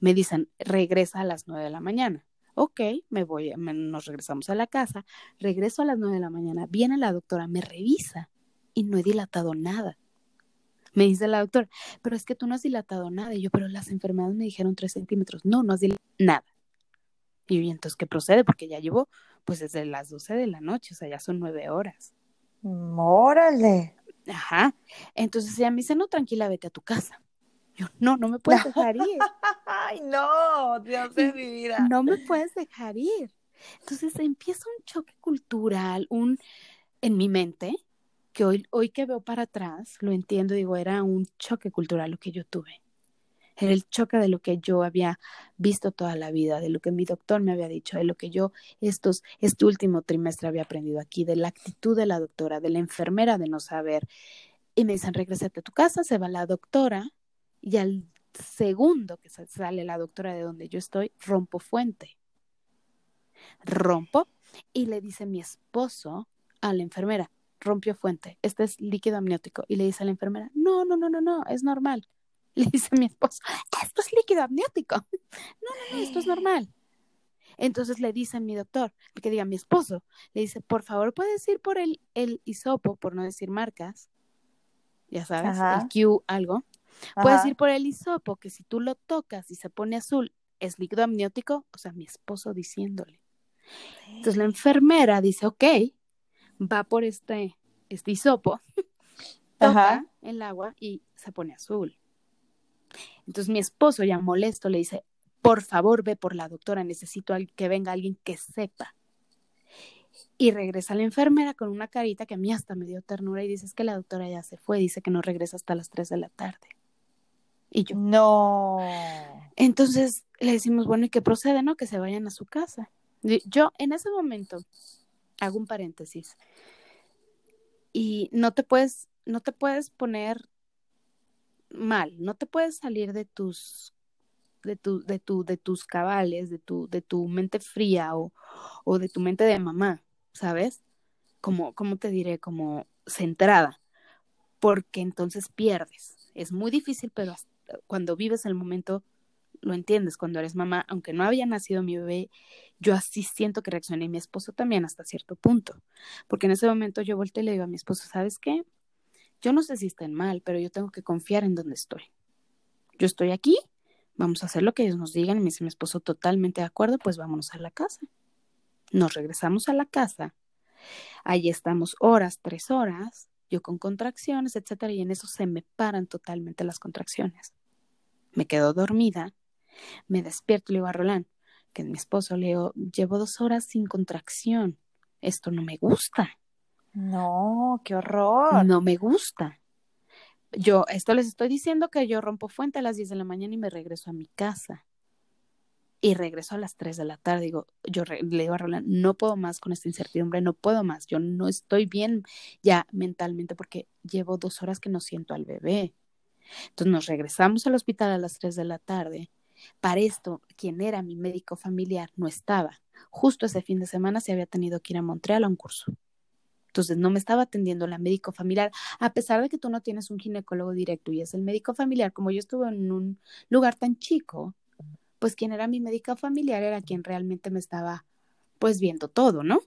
Me dicen, regresa a las 9 de la mañana ok, me voy, nos regresamos a la casa, regreso a las nueve de la mañana, viene la doctora, me revisa y no he dilatado nada. Me dice la doctora, pero es que tú no has dilatado nada. Y yo, pero las enfermedades me dijeron tres centímetros. No, no has dilatado nada. Y yo, entonces, ¿qué procede? Porque ya llevo, pues, desde las doce de la noche, o sea, ya son nueve horas. Órale. Ajá. Entonces ella me dice, no, tranquila, vete a tu casa. Yo, no, no me puedes dejar ir. Ay, no, Dios de mi vida. No me puedes dejar ir. Entonces empieza un choque cultural, un en mi mente, que hoy, hoy que veo para atrás, lo entiendo, digo, era un choque cultural lo que yo tuve. Era el choque de lo que yo había visto toda la vida, de lo que mi doctor me había dicho, de lo que yo estos, este último trimestre había aprendido aquí, de la actitud de la doctora, de la enfermera de no saber. Y me dicen, regrésate a tu casa, se va la doctora, y al segundo que sale la doctora de donde yo estoy, rompo fuente. Rompo y le dice mi esposo a la enfermera, rompió fuente, este es líquido amniótico. Y le dice a la enfermera, no, no, no, no, no, es normal. Le dice mi esposo, esto es líquido amniótico. No, no, no, esto es normal. Entonces le dice a mi doctor, que diga mi esposo, le dice, por favor, puedes ir por el, el hisopo, por no decir marcas, ya sabes, el Q algo, Puedes ir por el hisopo, que si tú lo tocas y se pone azul, es líquido amniótico, o sea, mi esposo diciéndole. Entonces la enfermera dice, ok, va por este, este hisopo, toca el agua y se pone azul. Entonces mi esposo ya molesto le dice, por favor, ve por la doctora, necesito que venga alguien que sepa. Y regresa la enfermera con una carita que a mí hasta me dio ternura y dice es que la doctora ya se fue, dice que no regresa hasta las 3 de la tarde. Y yo, no. Entonces le decimos, bueno, ¿y qué procede, no? Que se vayan a su casa. Yo en ese momento hago un paréntesis y no te puedes, no te puedes poner mal, no te puedes salir de tus de tu, de tu, de tus cabales, de tu, de tu mente fría o, o de tu mente de mamá, ¿sabes? Como, como te diré, como centrada, porque entonces pierdes. Es muy difícil, pero cuando vives el momento lo entiendes cuando eres mamá, aunque no había nacido mi bebé, yo así siento que reaccioné y mi esposo también hasta cierto punto, porque en ese momento yo volteé y le digo a mi esposo, ¿sabes qué? Yo no sé si estén mal, pero yo tengo que confiar en donde estoy. Yo estoy aquí, vamos a hacer lo que ellos nos digan, y me dice mi esposo totalmente de acuerdo, pues vámonos a la casa. Nos regresamos a la casa, ahí estamos horas, tres horas, yo con contracciones, etcétera, y en eso se me paran totalmente las contracciones. Me quedo dormida me despierto y le digo a Roland, que es mi esposo, le digo, llevo dos horas sin contracción. Esto no me gusta. No, qué horror. No me gusta. Yo, esto les estoy diciendo que yo rompo fuente a las 10 de la mañana y me regreso a mi casa. Y regreso a las 3 de la tarde. Digo, yo le digo a Roland, no puedo más con esta incertidumbre, no puedo más. Yo no estoy bien ya mentalmente porque llevo dos horas que no siento al bebé. Entonces nos regresamos al hospital a las 3 de la tarde para esto, quien era mi médico familiar no estaba. Justo ese fin de semana se había tenido que ir a Montreal a un curso. Entonces no me estaba atendiendo la médico familiar, a pesar de que tú no tienes un ginecólogo directo y es el médico familiar, como yo estuve en un lugar tan chico, pues quien era mi médico familiar era quien realmente me estaba pues viendo todo, ¿no?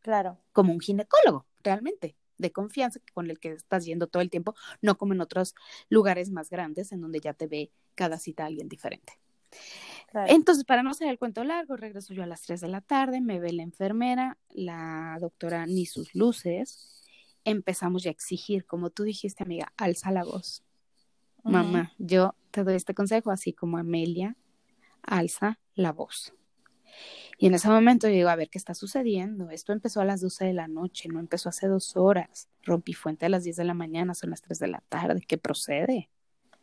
Claro. Como un ginecólogo, realmente, de confianza con el que estás yendo todo el tiempo, no como en otros lugares más grandes en donde ya te ve cada cita alguien diferente. Entonces, para no hacer el cuento largo, regreso yo a las 3 de la tarde, me ve la enfermera, la doctora ni sus luces, empezamos ya a exigir, como tú dijiste, amiga, alza la voz. Mamá, yo te doy este consejo, así como Amelia, alza la voz. Y en ese momento yo digo, a ver, ¿qué está sucediendo? Esto empezó a las 12 de la noche, no empezó hace dos horas. Rompí fuente a las 10 de la mañana, son las 3 de la tarde, ¿qué procede?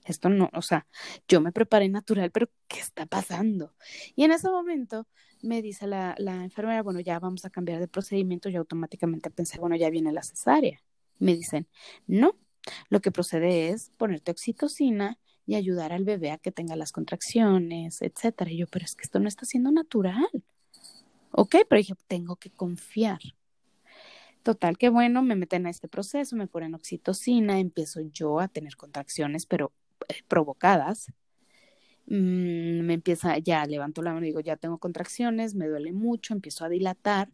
esto no, o sea, yo me preparé natural, pero ¿qué está pasando? Y en ese momento me dice la, la enfermera, bueno, ya vamos a cambiar de procedimiento, yo automáticamente pensé, bueno, ya viene la cesárea. Me dicen, no, lo que procede es ponerte oxitocina y ayudar al bebé a que tenga las contracciones, etcétera. Y yo, pero es que esto no está siendo natural. Ok, pero dije, tengo que confiar. Total, que bueno, me meten a este proceso, me ponen oxitocina, empiezo yo a tener contracciones, pero eh, provocadas, mm, me empieza, ya levanto la mano y digo, ya tengo contracciones, me duele mucho, empiezo a dilatar,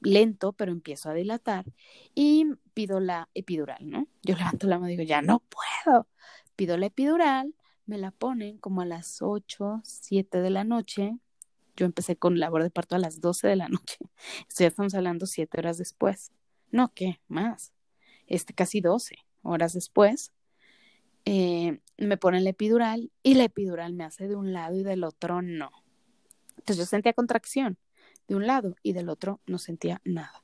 lento, pero empiezo a dilatar y pido la epidural, ¿no? Yo levanto la mano y digo, ya no puedo. Pido la epidural, me la ponen como a las 8, 7 de la noche. Yo empecé con labor de parto a las 12 de la noche. Ya estamos hablando 7 horas después. No, ¿qué? Más. Este, casi 12 horas después. Eh, me ponen la epidural y la epidural me hace de un lado y del otro no. Entonces yo sentía contracción de un lado y del otro no sentía nada.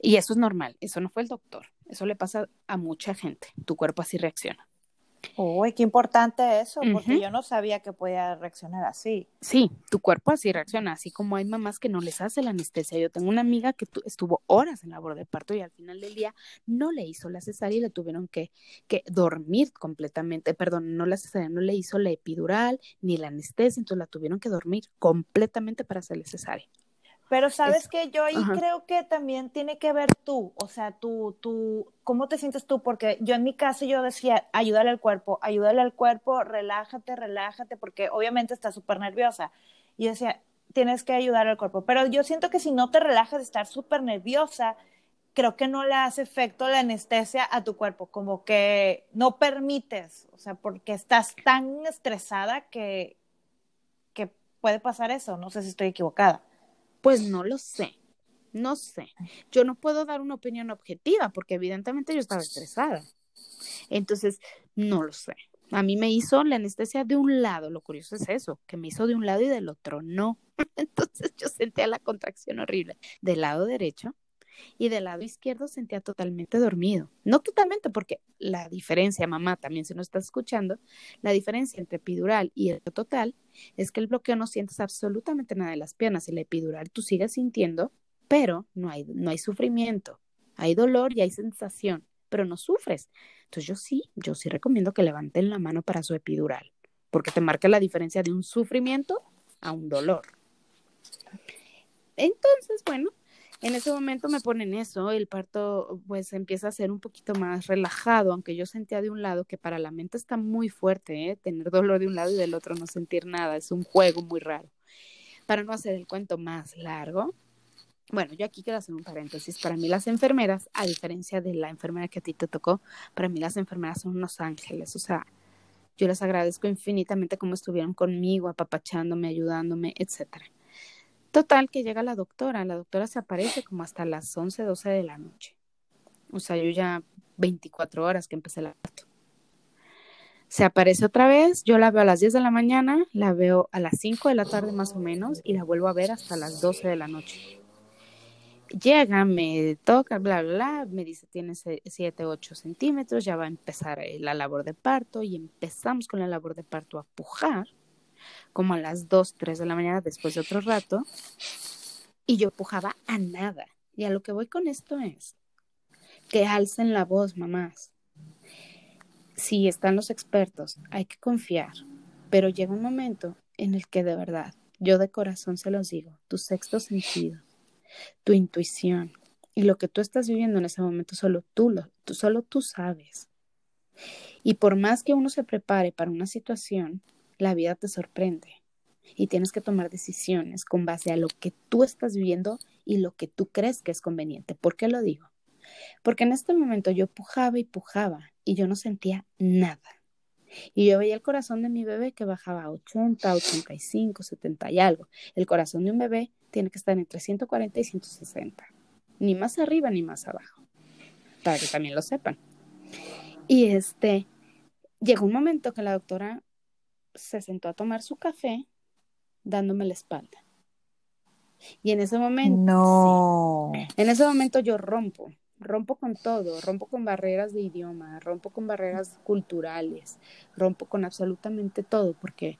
Y eso es normal, eso no fue el doctor, eso le pasa a mucha gente, tu cuerpo así reacciona. Uy, qué importante eso, porque yo no sabía que podía reaccionar así. Sí, tu cuerpo así reacciona, así como hay mamás que no les hace la anestesia. Yo tengo una amiga que estuvo horas en labor de parto y al final del día no le hizo la cesárea y le tuvieron que, que dormir completamente, perdón, no la cesárea, no le hizo la epidural ni la anestesia, entonces la tuvieron que dormir completamente para hacerle cesárea. Pero sabes que yo ahí creo que también tiene que ver tú, o sea, tú, tú, ¿cómo te sientes tú? Porque yo en mi caso yo decía, ayúdale al cuerpo, ayúdale al cuerpo, relájate, relájate, porque obviamente está súper nerviosa. Y yo decía, tienes que ayudar al cuerpo. Pero yo siento que si no te relajas de estar súper nerviosa, creo que no le hace efecto la anestesia a tu cuerpo, como que no permites, o sea, porque estás tan estresada que, que puede pasar eso. No sé si estoy equivocada. Pues no lo sé, no sé. Yo no puedo dar una opinión objetiva porque evidentemente yo estaba estresada. Entonces, no lo sé. A mí me hizo la anestesia de un lado, lo curioso es eso, que me hizo de un lado y del otro no. Entonces yo sentía la contracción horrible del lado derecho y del lado izquierdo sentía totalmente dormido. No totalmente, porque la diferencia, mamá, también se nos está escuchando, la diferencia entre epidural y el total es que el bloqueo no sientes absolutamente nada de las piernas y la epidural tú sigues sintiendo, pero no hay, no hay sufrimiento. Hay dolor y hay sensación, pero no sufres. Entonces yo sí, yo sí recomiendo que levanten la mano para su epidural, porque te marca la diferencia de un sufrimiento a un dolor. Entonces, bueno, en ese momento me ponen eso, el parto pues empieza a ser un poquito más relajado, aunque yo sentía de un lado que para la mente está muy fuerte, ¿eh? tener dolor de un lado y del otro no sentir nada, es un juego muy raro. Para no hacer el cuento más largo, bueno, yo aquí quiero hacer un paréntesis. Para mí las enfermeras, a diferencia de la enfermera que a ti te tocó, para mí las enfermeras son unos ángeles. O sea, yo les agradezco infinitamente cómo estuvieron conmigo, apapachándome, ayudándome, etcétera. Total, que llega la doctora. La doctora se aparece como hasta las 11, 12 de la noche. O sea, yo ya 24 horas que empecé el parto. Se aparece otra vez, yo la veo a las 10 de la mañana, la veo a las 5 de la tarde más o menos y la vuelvo a ver hasta las 12 de la noche. Llega, me toca, bla, bla, bla, me dice tiene 7, 8 centímetros, ya va a empezar eh, la labor de parto y empezamos con la labor de parto a pujar como a las 2, 3 de la mañana después de otro rato, y yo pujaba a nada. Y a lo que voy con esto es que alcen la voz, mamás. Sí, están los expertos, hay que confiar, pero llega un momento en el que de verdad, yo de corazón se los digo, tu sexto sentido, tu intuición y lo que tú estás viviendo en ese momento, solo tú, lo, tú, solo tú sabes. Y por más que uno se prepare para una situación, la vida te sorprende y tienes que tomar decisiones con base a lo que tú estás viviendo y lo que tú crees que es conveniente. ¿Por qué lo digo? Porque en este momento yo pujaba y pujaba y yo no sentía nada. Y yo veía el corazón de mi bebé que bajaba a 80, 85, 70 y algo. El corazón de un bebé tiene que estar entre 140 y 160. Ni más arriba ni más abajo. Para que también lo sepan. Y este, llegó un momento que la doctora se sentó a tomar su café dándome la espalda. Y en ese momento, no. en ese momento yo rompo, rompo con todo, rompo con barreras de idioma, rompo con barreras culturales, rompo con absolutamente todo, porque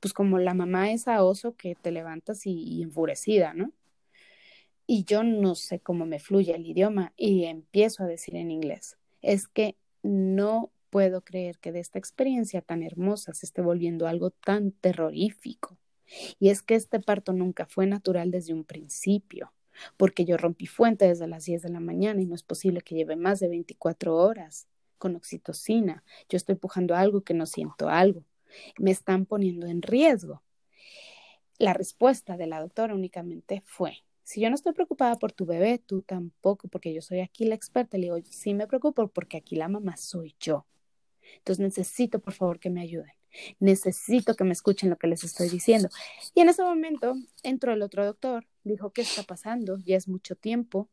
pues como la mamá es a oso que te levantas y, y enfurecida, ¿no? Y yo no sé cómo me fluye el idioma y empiezo a decir en inglés, es que no puedo creer que de esta experiencia tan hermosa se esté volviendo algo tan terrorífico. Y es que este parto nunca fue natural desde un principio, porque yo rompí fuente desde las 10 de la mañana y no es posible que lleve más de 24 horas con oxitocina. Yo estoy pujando algo que no siento algo. Me están poniendo en riesgo. La respuesta de la doctora únicamente fue, si yo no estoy preocupada por tu bebé, tú tampoco, porque yo soy aquí la experta. Le digo, sí me preocupo porque aquí la mamá soy yo. Entonces necesito, por favor, que me ayuden. Necesito que me escuchen lo que les estoy diciendo. Y en ese momento entró el otro doctor, dijo, ¿qué está pasando? Ya es mucho tiempo,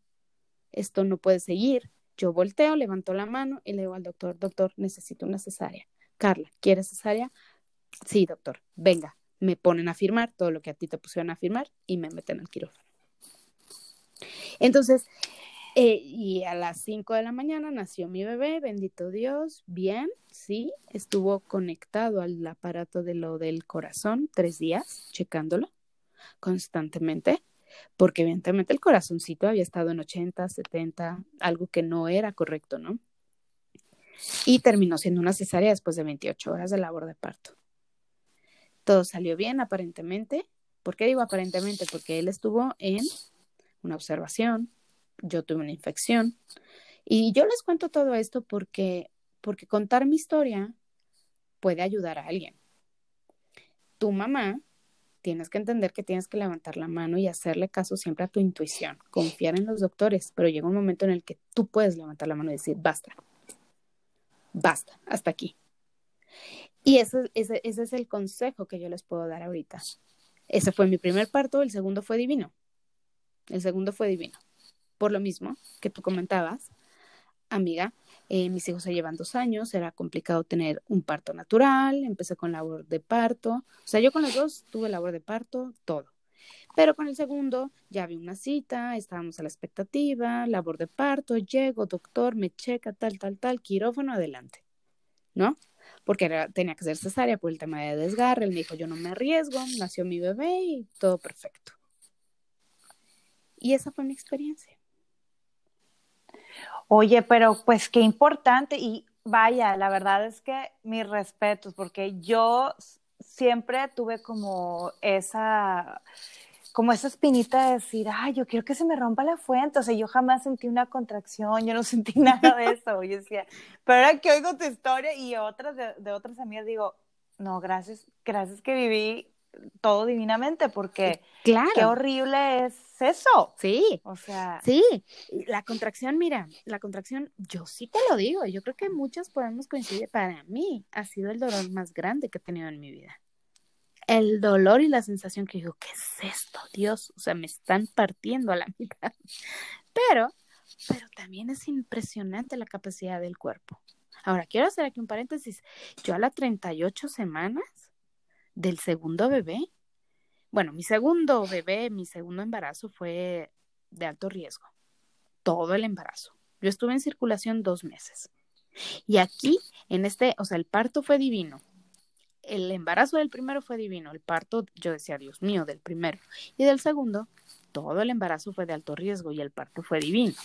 esto no puede seguir. Yo volteo, levanto la mano y le digo al doctor, doctor, necesito una cesárea. Carla, ¿quieres cesárea? Sí, doctor, venga. Me ponen a firmar todo lo que a ti te pusieron a firmar y me meten al quirófano. Entonces, eh, y a las 5 de la mañana nació mi bebé, bendito Dios, bien, sí, estuvo conectado al aparato de lo del corazón tres días, checándolo constantemente, porque evidentemente el corazoncito había estado en 80, 70, algo que no era correcto, ¿no? Y terminó siendo una cesárea después de 28 horas de labor de parto. Todo salió bien, aparentemente. ¿Por qué digo aparentemente? Porque él estuvo en una observación, yo tuve una infección. Y yo les cuento todo esto porque, porque contar mi historia puede ayudar a alguien. Tu mamá, tienes que entender que tienes que levantar la mano y hacerle caso siempre a tu intuición, confiar en los doctores, pero llega un momento en el que tú puedes levantar la mano y decir, basta, basta, hasta aquí. Y ese, ese, ese es el consejo que yo les puedo dar ahorita. Ese fue mi primer parto, el segundo fue divino. El segundo fue divino por lo mismo que tú comentabas, amiga, Eh, mis hijos se llevan dos años, era complicado tener un parto natural, empecé con labor de parto, o sea, yo con los dos tuve labor de parto, todo. Pero con el segundo ya vi una cita, estábamos a la expectativa, labor de parto, llego, doctor, me checa, tal, tal, tal, quirófano, adelante, ¿no? Porque tenía que ser cesárea por el tema de desgarre, él me dijo, yo no me arriesgo, nació mi bebé y todo perfecto. Y esa fue mi experiencia. Oye, pero pues qué importante y vaya, la verdad es que mis respetos, porque yo siempre tuve como esa como esa espinita de decir, ay, yo quiero que se me rompa la fuente. O sea, yo jamás sentí una contracción, yo no sentí nada de eso. Yo decía, pero ahora que oigo tu historia y otras de, de otras amigas, digo, no, gracias, gracias que viví todo divinamente, porque claro. qué horrible es eso. Sí. O sea. Sí, la contracción, mira, la contracción, yo sí te lo digo, yo creo que muchos podemos coincidir, para mí ha sido el dolor más grande que he tenido en mi vida el dolor y la sensación que digo, ¿qué es esto, Dios? O sea, me están partiendo a la mitad. Pero, pero también es impresionante la capacidad del cuerpo. Ahora, quiero hacer aquí un paréntesis. Yo a las 38 semanas del segundo bebé, bueno, mi segundo bebé, mi segundo embarazo fue de alto riesgo. Todo el embarazo. Yo estuve en circulación dos meses. Y aquí, en este, o sea, el parto fue divino el embarazo del primero fue divino, el parto, yo decía, Dios mío, del primero. Y del segundo, todo el embarazo fue de alto riesgo y el parto fue divino.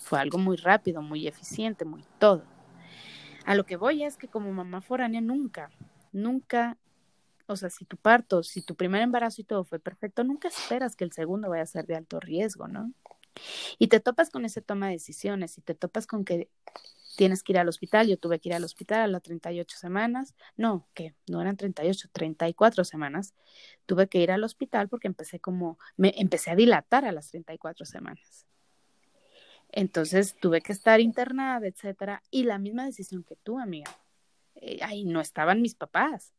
Fue algo muy rápido, muy eficiente, muy todo. A lo que voy es que como mamá foránea nunca, nunca, o sea, si tu parto, si tu primer embarazo y todo fue perfecto, nunca esperas que el segundo vaya a ser de alto riesgo, ¿no? Y te topas con ese toma de decisiones y te topas con que tienes que ir al hospital. Yo tuve que ir al hospital a las 38 semanas. No, que no eran 38, 34 semanas. Tuve que ir al hospital porque empecé como, me empecé a dilatar a las 34 semanas. Entonces tuve que estar internada, etcétera. Y la misma decisión que tú, amiga. Eh, ahí no estaban mis papás.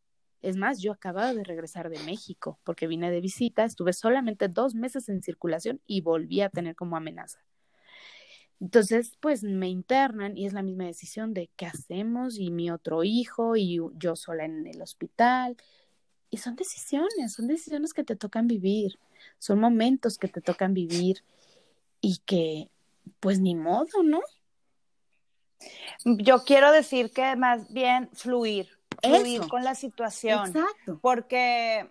Es más, yo acababa de regresar de México porque vine de visita, estuve solamente dos meses en circulación y volví a tener como amenaza. Entonces, pues me internan y es la misma decisión de qué hacemos y mi otro hijo y yo sola en el hospital. Y son decisiones, son decisiones que te tocan vivir, son momentos que te tocan vivir y que, pues ni modo, ¿no? Yo quiero decir que más bien fluir, fluir con la situación. Exacto. Porque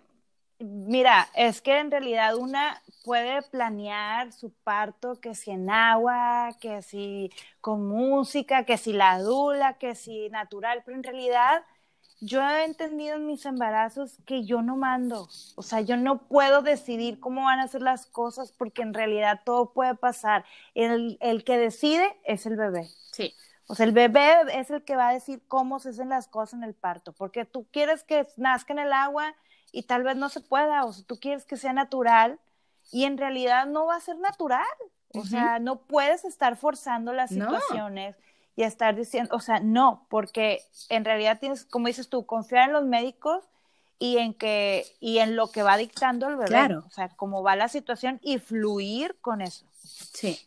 Mira, es que en realidad una puede planear su parto, que si en agua, que si con música, que si la dula, que si natural, pero en realidad yo he entendido en mis embarazos que yo no mando, o sea, yo no puedo decidir cómo van a ser las cosas porque en realidad todo puede pasar. El, el que decide es el bebé. Sí. O sea, el bebé es el que va a decir cómo se hacen las cosas en el parto, porque tú quieres que nazca en el agua y tal vez no se pueda, o sea, tú quieres que sea natural y en realidad no va a ser natural. O sea, no puedes estar forzando las situaciones y estar diciendo, o sea, no, porque en realidad tienes, como dices tú, confiar en los médicos y en que y en lo que va dictando el bebé, claro. o sea, cómo va la situación y fluir con eso. Sí.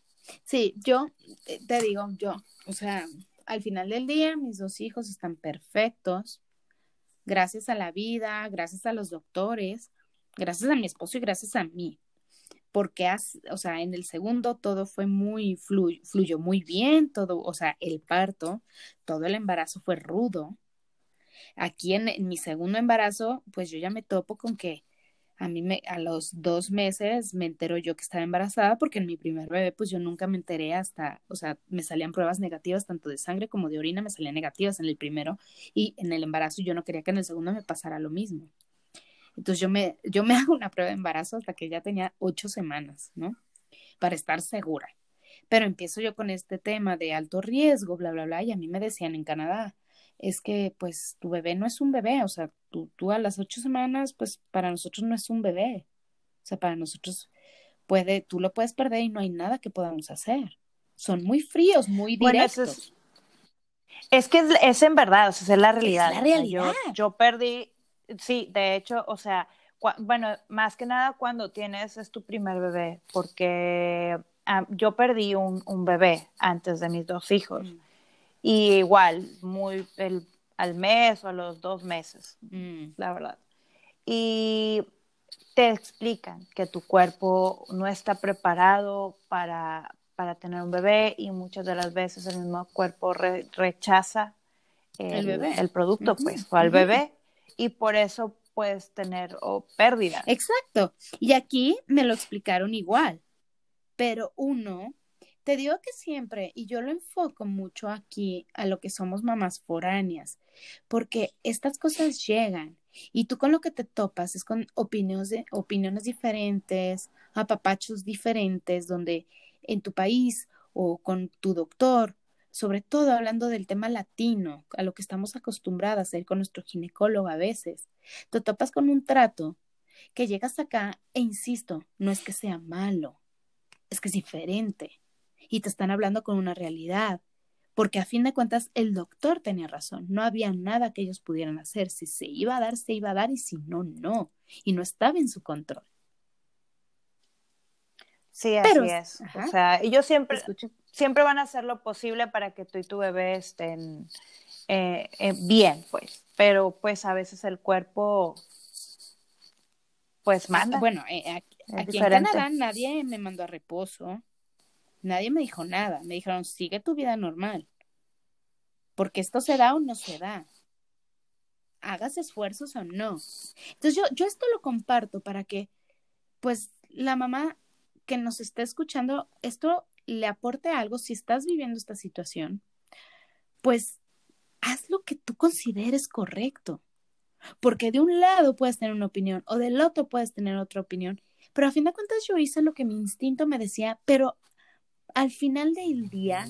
Sí, yo eh, te digo, yo, o sea, al final del día mis dos hijos están perfectos gracias a la vida, gracias a los doctores, gracias a mi esposo y gracias a mí. Porque, o sea, en el segundo todo fue muy, fluyó muy bien, todo, o sea, el parto, todo el embarazo fue rudo. Aquí en mi segundo embarazo, pues yo ya me topo con que a mí me, a los dos meses me entero yo que estaba embarazada porque en mi primer bebé pues yo nunca me enteré hasta, o sea, me salían pruebas negativas tanto de sangre como de orina, me salían negativas en el primero y en el embarazo yo no quería que en el segundo me pasara lo mismo. Entonces yo me, yo me hago una prueba de embarazo hasta que ya tenía ocho semanas, ¿no? Para estar segura. Pero empiezo yo con este tema de alto riesgo, bla, bla, bla, y a mí me decían en Canadá, es que pues tu bebé no es un bebé, o sea, tú, tú a las ocho semanas, pues para nosotros no es un bebé, o sea, para nosotros puede, tú lo puedes perder y no hay nada que podamos hacer. Son muy fríos, muy directos. es, que es, en verdad, o sea, es la realidad. Es la realidad. yo, perdí, sí, de hecho, o sea, bueno, más que nada cuando tienes, es tu primer bebé, porque ah, yo perdí un, un, bebé antes de mis dos hijos. Mm. Y igual, muy el, al mes o a los dos meses, mm. la verdad. Y te explican que tu cuerpo no está preparado para, para tener un bebé y muchas de las veces el mismo cuerpo rechaza el, el, producto, pues, o al bebé, y por eso puedes tener o pérdida. Exacto. Y aquí me lo explicaron igual. Pero uno, te digo que siempre, y yo lo enfoco mucho aquí a lo que somos mamás foráneas, porque estas cosas llegan y tú con lo que te topas es con opiniones, opiniones diferentes, apapachos diferentes, donde en tu país o con tu doctor sobre todo hablando del tema latino, a lo que estamos acostumbradas a ir con nuestro ginecólogo a veces, te topas con un trato que llegas acá e insisto, no es que sea malo, es que es diferente y te están hablando con una realidad, porque a fin de cuentas el doctor tenía razón, no había nada que ellos pudieran hacer, si se iba a dar, se iba a dar y si no, no, y no estaba en su control. Sí, así es. O sea, ellos siempre, siempre van a hacer lo posible para que tú y tu bebé estén eh, eh, bien, pues. Pero pues a veces el cuerpo, pues manda. Bueno, eh, aquí, en Canadá nadie me mandó a reposo. Nadie me dijo nada. Me dijeron, sigue tu vida normal. Porque esto se da o no se da. Hagas esfuerzos o no. Entonces yo, yo esto lo comparto para que, pues, la mamá que nos esté escuchando, esto le aporte algo, si estás viviendo esta situación, pues haz lo que tú consideres correcto. Porque de un lado puedes tener una opinión o del otro puedes tener otra opinión. Pero a fin de cuentas yo hice lo que mi instinto me decía, pero al final del día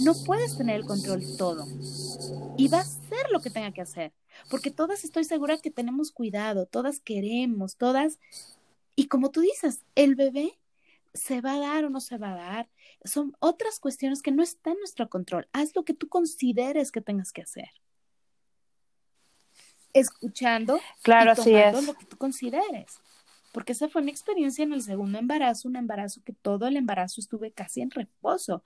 no puedes tener el control todo. Y va a ser lo que tenga que hacer. Porque todas estoy segura que tenemos cuidado, todas queremos, todas... Y como tú dices, el bebé se va a dar o no se va a dar. Son otras cuestiones que no están en nuestro control. Haz lo que tú consideres que tengas que hacer. Escuchando claro, y tomando lo que tú consideres. Porque esa fue mi experiencia en el segundo embarazo, un embarazo que todo el embarazo estuve casi en reposo.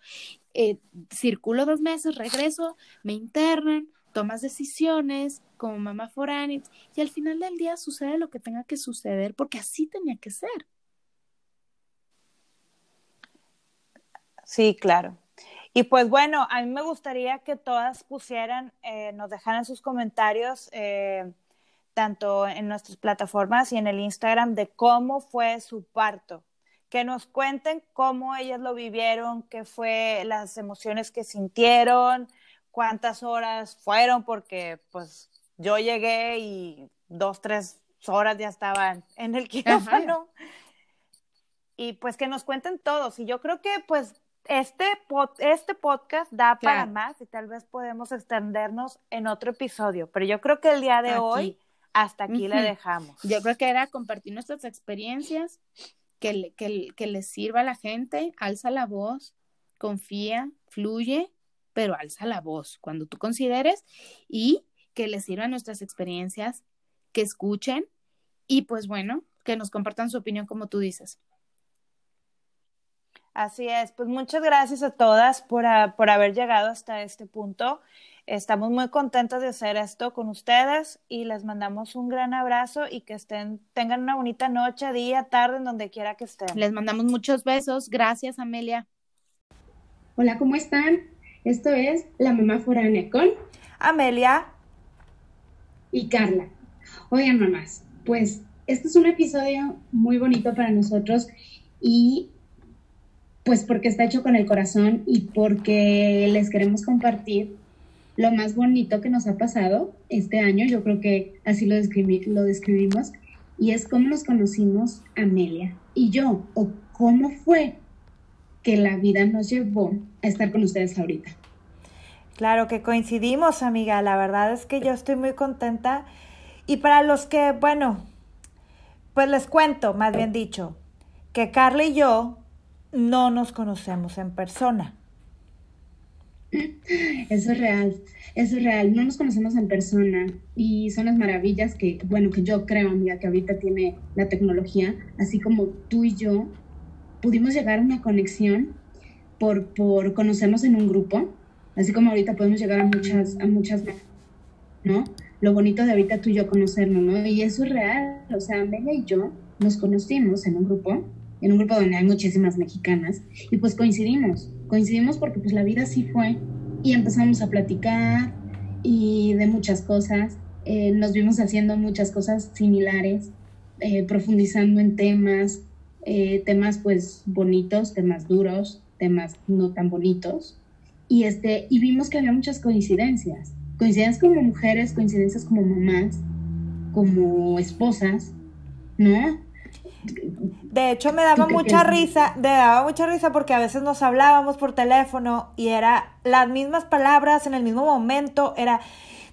Eh, circulo dos meses, regreso, me internan, tomas decisiones como mamá foránea y al final del día sucede lo que tenga que suceder porque así tenía que ser. Sí, claro. Y pues bueno, a mí me gustaría que todas pusieran, eh, nos dejaran sus comentarios, eh, tanto en nuestras plataformas y en el Instagram, de cómo fue su parto. Que nos cuenten cómo ellas lo vivieron, qué fue las emociones que sintieron, cuántas horas fueron, porque pues yo llegué y dos, tres horas ya estaban en el quirófano. Y pues que nos cuenten todos. Y yo creo que pues este, este podcast da para más y tal vez podemos extendernos en otro episodio, pero yo creo que el día de hoy hasta aquí le dejamos. Yo creo que era compartir nuestras experiencias, que, que, que les sirva a la gente, alza la voz, confía, fluye, pero alza la voz cuando tú consideres y que les sirvan nuestras experiencias, que escuchen y pues bueno, que nos compartan su opinión como tú dices. Así es, pues muchas gracias a todas por, por haber llegado hasta este punto. Estamos muy contentos de hacer esto con ustedes y les mandamos un gran abrazo y que estén, tengan una bonita noche, día, tarde, en donde quiera que estén. Les mandamos muchos besos. Gracias, Amelia. Hola, ¿cómo están? Esto es La Mamá Foránea con Amelia y Carla. Oigan, mamás, pues este es un episodio muy bonito para nosotros y pues porque está hecho con el corazón y porque les queremos compartir lo más bonito que nos ha pasado este año, yo creo que así lo, lo describimos, y es cómo nos conocimos Amelia y yo, o cómo fue que la vida nos llevó a estar con ustedes ahorita. Claro que coincidimos, amiga, la verdad es que yo estoy muy contenta y para los que, bueno, pues les cuento, más bien dicho, que Carla y yo no nos conocemos en persona. Eso es real, eso es real, no nos conocemos en persona y son las maravillas que, bueno, que yo creo, amiga, que ahorita tiene la tecnología, así como tú y yo pudimos llegar a una conexión por, por conocernos en un grupo. Así como ahorita podemos llegar a muchas, a muchas, ¿no? Lo bonito de ahorita tú y yo conocernos, ¿no? Y eso es real, o sea, Amelia y yo nos conocimos en un grupo, en un grupo donde hay muchísimas mexicanas, y pues coincidimos, coincidimos porque pues la vida sí fue, y empezamos a platicar y de muchas cosas, eh, nos vimos haciendo muchas cosas similares, eh, profundizando en temas, eh, temas pues bonitos, temas duros, temas no tan bonitos, y, este, y vimos que había muchas coincidencias, coincidencias como mujeres, coincidencias como mamás, como esposas, ¿no? De hecho, me daba mucha risa, me daba mucha risa porque a veces nos hablábamos por teléfono y era las mismas palabras en el mismo momento, era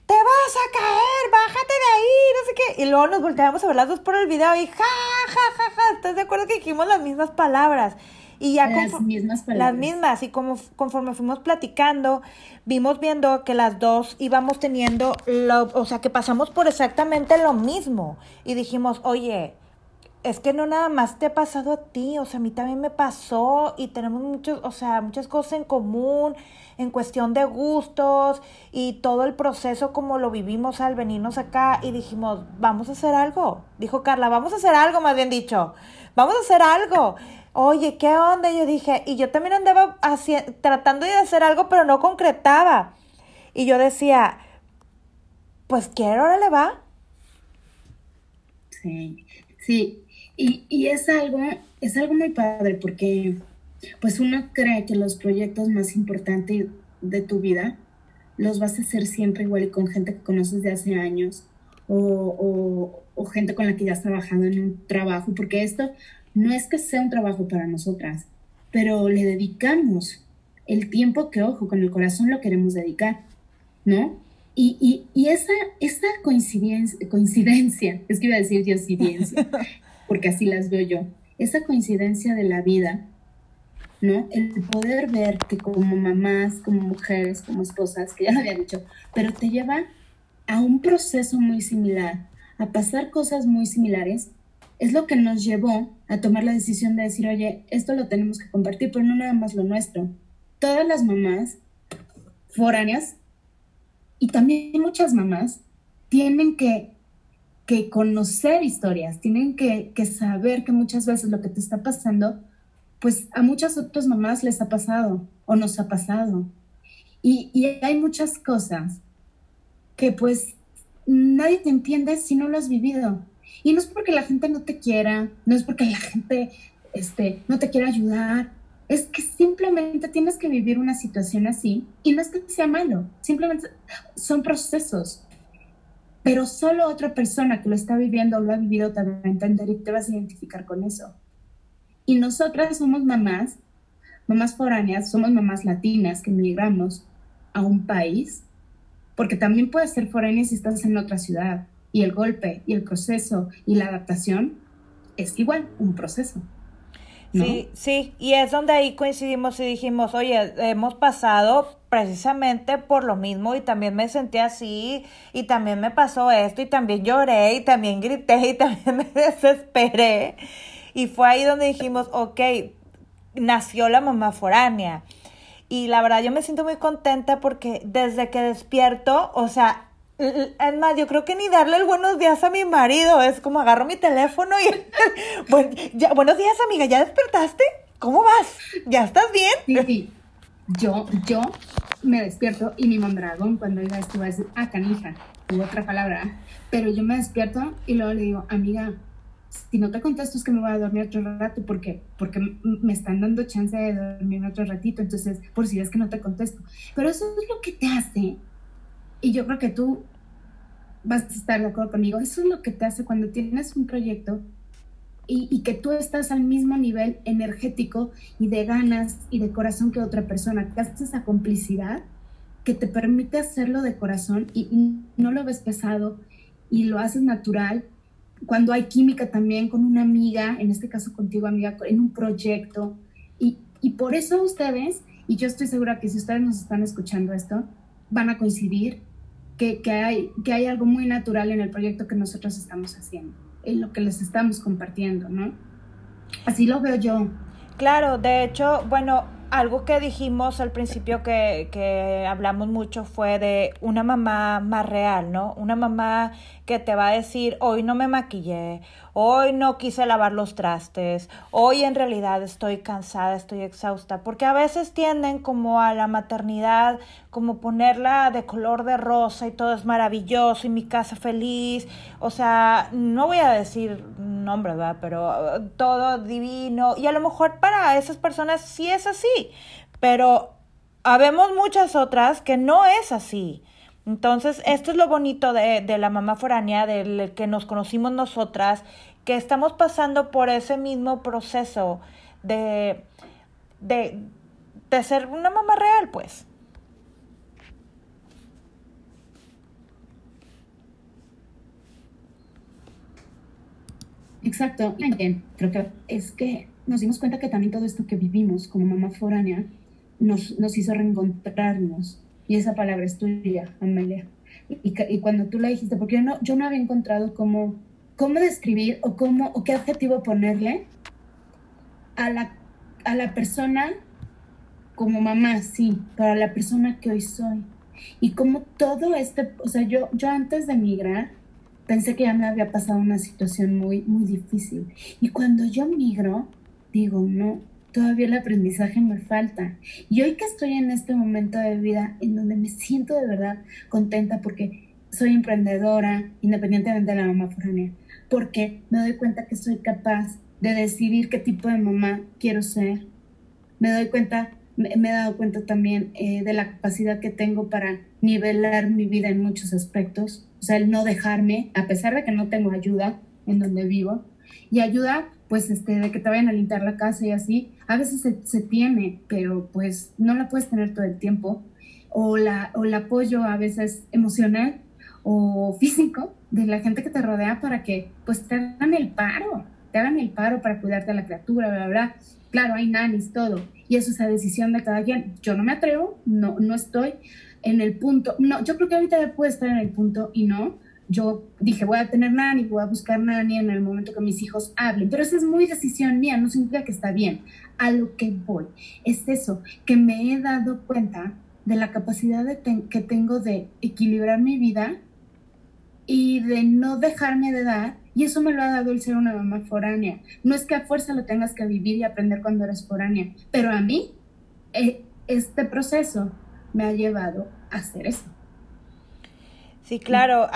te vas a caer, bájate de ahí, no sé qué. Y luego nos volteamos a ver las dos por el video y ja, ja, ja, ja. ¿Estás de acuerdo que dijimos las mismas palabras? Y ya las mismas palabras. Las mismas. Y como, conforme fuimos platicando, vimos viendo que las dos íbamos teniendo, lo, o sea, que pasamos por exactamente lo mismo. Y dijimos, oye, es que no nada más te ha pasado a ti, o sea, a mí también me pasó y tenemos muchos, o sea, muchas cosas en común en cuestión de gustos y todo el proceso como lo vivimos al venirnos acá y dijimos, vamos a hacer algo. Dijo Carla, vamos a hacer algo, más bien dicho, vamos a hacer algo. Oye, ¿qué onda? Yo dije, y yo también andaba tratando de hacer algo, pero no concretaba. Y yo decía, pues quiero, ahora le va. Sí, sí, y, y es algo, es algo muy padre porque pues uno cree que los proyectos más importantes de tu vida los vas a hacer siempre igual y con gente que conoces de hace años o, o, gente con la que ya has trabajado en un trabajo, porque esto no es que sea un trabajo para nosotras, pero le dedicamos el tiempo que, ojo, con el corazón lo queremos dedicar, ¿no? Y, y, y esa, esa coincidencia, coincidencia, es que iba a decir coincidencia, porque así las veo yo. Esa coincidencia de la vida, ¿no? El poder ver que como mamás, como mujeres, como esposas, que ya lo había dicho, pero te lleva a un proceso muy similar, a pasar cosas muy similares, es lo que nos llevó a tomar la decisión de decir, oye, esto lo tenemos que compartir, pero no nada más lo nuestro. Todas las mamás foráneas y también muchas mamás tienen que que conocer historias, tienen que, saber que muchas veces lo que te está pasando, pues a muchas otras mamás les ha pasado o nos ha pasado. Y, y hay muchas cosas que pues nadie te entiende si no lo has vivido. Y no es porque la gente no te quiera, no es porque la gente este, no te quiera ayudar, es que simplemente tienes que vivir una situación así y no es que sea malo, simplemente son procesos pero solo otra persona que lo está viviendo o lo ha vivido te va a entender y te vas a identificar con eso. Y nosotras somos mamás, mamás foráneas, somos mamás latinas que migramos a un país, porque también puedes ser foránea si estás en otra ciudad. Y el golpe y el proceso y la adaptación es igual un proceso. Sí, sí, y es donde ahí coincidimos y dijimos, oye, hemos pasado precisamente por lo mismo y también me sentí así y también me pasó esto y también lloré y también grité y también me desesperé. Y fue ahí donde dijimos, ok, nació la mamá foránea. Y la verdad yo me siento muy contenta porque desde que despierto, o sea, es más, yo creo que ni darle el buenos días a mi marido. Es como agarro mi teléfono y. buenos días, amiga. ¿Ya despertaste? ¿Cómo vas? ¿Ya estás bien? Sí. Yo, yo me despierto y mi mondragón, cuando diga esto, va a decir, ah, canija, u otra palabra. Pero yo me despierto y luego le digo, amiga, si no te contesto es que me voy a dormir otro rato porque, porque me están dando chance de dormir otro ratito. Entonces, por si es que no te contesto. Pero eso es lo que te hace y yo creo que tú vas a estar de acuerdo conmigo. Eso es lo que te hace cuando tienes un proyecto y, que tú estás al mismo nivel energético y de ganas y de corazón que otra persona, que haces esa complicidad que te permite hacerlo de corazón y, no lo ves pesado y lo haces natural. Cuando hay química también con una amiga, en este caso contigo amiga, en un proyecto. Y, y por eso ustedes, y yo estoy segura que si ustedes nos están escuchando esto, van a coincidir que, hay, que hay algo muy natural en el proyecto que nosotros estamos haciendo, en lo que les estamos compartiendo, ¿no? Así lo veo yo. Claro, de hecho, bueno, algo que dijimos al principio que, que, hablamos mucho fue de una mamá más real, ¿no? Una mamá que te va a decir, hoy no me maquillé, hoy no quise lavar los trastes, hoy en realidad estoy cansada, estoy exhausta, porque a veces tienden como a la maternidad, como ponerla de color de rosa y todo es maravilloso y mi casa feliz, o sea, no voy a decir nombre, ¿verdad? Pero uh, todo divino. Y a lo mejor para esas personas sí es así, pero habemos muchas otras que no es así. Entonces, esto es lo bonito de, de la mamá foránea, del que nos conocimos nosotras, que estamos pasando por ese mismo proceso de, de, de ser una mamá real, pues. Exacto. Creo que es que nos dimos cuenta que también todo esto que vivimos como mamá foránea nos, nos hizo reencontrarnos y esa palabra es tuya, Amelia. Y, y cuando tú la dijiste, porque no, yo no había encontrado cómo, cómo describir o, cómo, o qué adjetivo ponerle a la, a la persona como mamá, sí, para la persona que hoy soy. Y como todo este, o sea, yo, yo antes de migrar, pensé que ya me había pasado una situación muy, muy difícil. Y cuando yo migro, digo, no, todavía el aprendizaje me falta. Y hoy que estoy en este momento de vida en donde me siento de verdad contenta porque soy emprendedora, independientemente de la mamá foránea, porque me doy cuenta que soy capaz de decidir qué tipo de mamá quiero ser. Me doy cuenta, me, he dado cuenta también eh, de la capacidad que tengo para nivelar mi vida en muchos aspectos. O sea, el no dejarme, a pesar de que no tengo ayuda en donde vivo. Y ayuda pues este, de que te vayan a limpiar la casa y así, a veces se, tiene, pero pues no la puedes tener todo el tiempo. O, la, o el apoyo a veces emocional o físico de la gente que te rodea para que pues te hagan el paro, te hagan el paro para cuidarte a la criatura, bla, bla. Claro, hay nanis, todo. Y eso es la decisión de cada quien. Yo no me atrevo, no, no estoy en el punto, no, yo creo que ahorita ya puedo estar en el punto y no, yo dije, voy a tener nanny, voy a buscar nanny en el momento que mis hijos hablen, pero esa es muy decisión mía, no significa que está bien. A lo que voy es eso, que me he dado cuenta de la capacidad de que tengo de equilibrar mi vida y de no dejarme de dar, y eso me lo ha dado el ser una mamá foránea. No es que a fuerza lo tengas que vivir y aprender cuando eres foránea, pero a mí eh, este proceso me ha llevado a hacer eso. Sí, claro,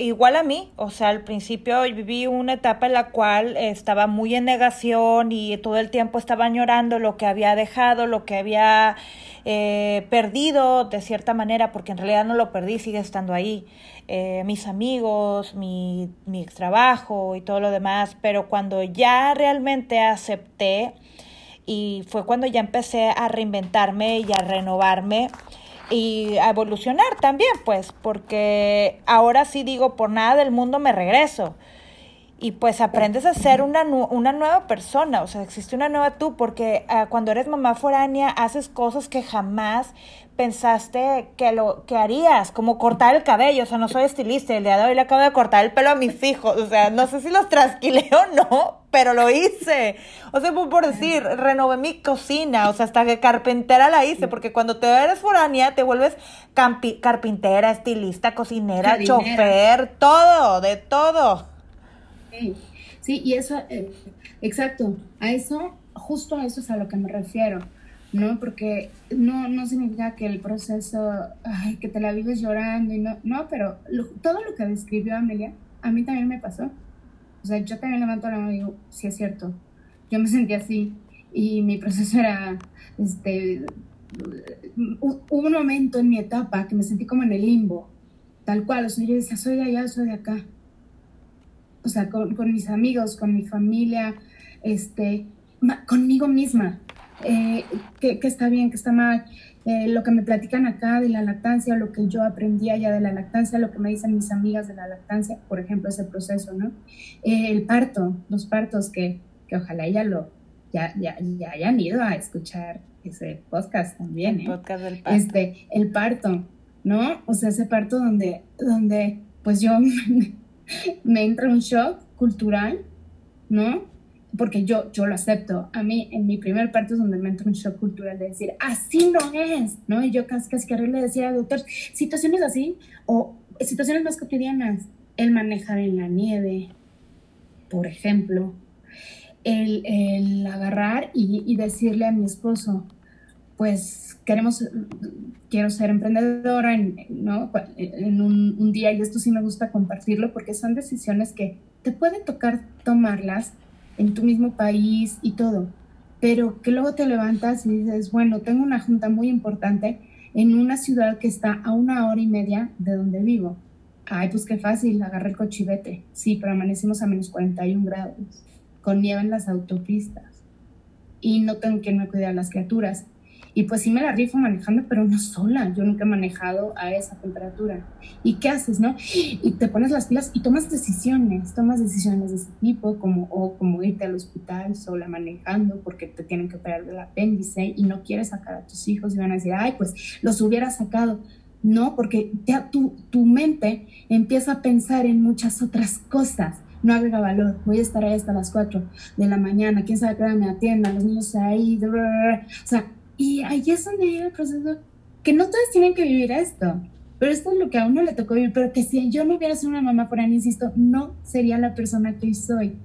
igual a mí, o sea, al principio viví una etapa en la cual estaba muy en negación y todo el tiempo estaba añorando lo que había dejado, lo que había eh, perdido de cierta manera, porque en realidad no lo perdí, sigue estando ahí, eh, mis amigos, mi, mi trabajo y todo lo demás, pero cuando ya realmente acepté y fue cuando ya empecé a reinventarme y a renovarme, y a evolucionar también, pues, porque ahora sí digo, por nada del mundo me regreso. Y pues aprendes a ser una, una nueva persona, o sea, existe una nueva tú, porque ah, cuando eres mamá foránea haces cosas que jamás pensaste que lo que harías, como cortar el cabello, o sea, no soy estilista, el día de hoy le acabo de cortar el pelo a mis hijos, o sea, no sé si los trasquilé o no, pero lo hice. O sea, por decir, renové mi cocina, o sea, hasta que carpintera la hice, porque cuando te eres foránea te vuelves carpintera, estilista, cocinera, chofer, todo, de todo. Sí, y eso, eh, exacto, a eso, justo a eso es a lo que me refiero. ¿no? Porque no, no significa que el proceso, ay, que te la vives llorando y no, no, pero todo lo que describió Amelia, a mí también me pasó. O sea, yo también levanto la mano y digo, sí es cierto, yo me sentí así y mi proceso era, este, hubo un momento en mi etapa que me sentí como en el limbo, tal cual, o sea, yo decía, soy de allá, soy de acá. O sea, con, con mis amigos, con mi familia, este, conmigo misma, eh, que, está bien, que está mal, eh, lo que me platican acá de la lactancia, lo que yo aprendí allá de la lactancia, lo que me dicen mis amigas de la lactancia, por ejemplo, ese proceso, ¿no? Eh, el parto, los partos que, que ojalá ella lo, ya, ya, ya, hayan ido a escuchar ese podcast también, ¿eh? Podcast del parto. Este, el parto, ¿no? O sea, ese parto donde, donde pues yo me entra un shock cultural, ¿no? porque yo, yo lo acepto. A mí, en mi primer parte es donde me entra un shock cultural de decir, así no es, ¿no? Y yo casi, casi que le decía al doctor, situaciones así, o situaciones más cotidianas, el manejar en la nieve, por ejemplo, el, el agarrar y, y, decirle a mi esposo, pues queremos, quiero ser emprendedora en, ¿no? en un, un, día y esto sí me gusta compartirlo porque son decisiones que te puede tocar tomarlas en tu mismo país y todo, pero que luego te levantas y dices, bueno, tengo una junta muy importante en una ciudad que está a una hora y media de donde vivo. Ay, pues qué fácil, agarré el cochivete. Sí, pero amanecimos a menos 41 grados, con nieve en las autopistas. Y no tengo quien me cuide a las criaturas. Y pues sí me la rifo manejando, pero no sola. Yo nunca he manejado a esa temperatura. ¿Y qué haces, no? Y te pones las pilas y tomas decisiones, tomas decisiones de ese tipo, como, o como irte al hospital sola manejando porque te tienen que operar del apéndice y no quieres sacar a tus hijos y van a decir, ay, pues los hubiera sacado. No, porque ya tu, tu mente empieza a pensar en muchas otras cosas no agrega valor, voy a estar ahí hasta las 4 de la mañana, quién sabe qué hora me atienda, los niños ahí, o sea, y ahí es donde llega el proceso, que no todos tienen que vivir esto, pero esto es lo que a uno le tocó vivir, pero que si yo no hubiera sido una mamá ahí, insisto, no sería la persona que hoy soy.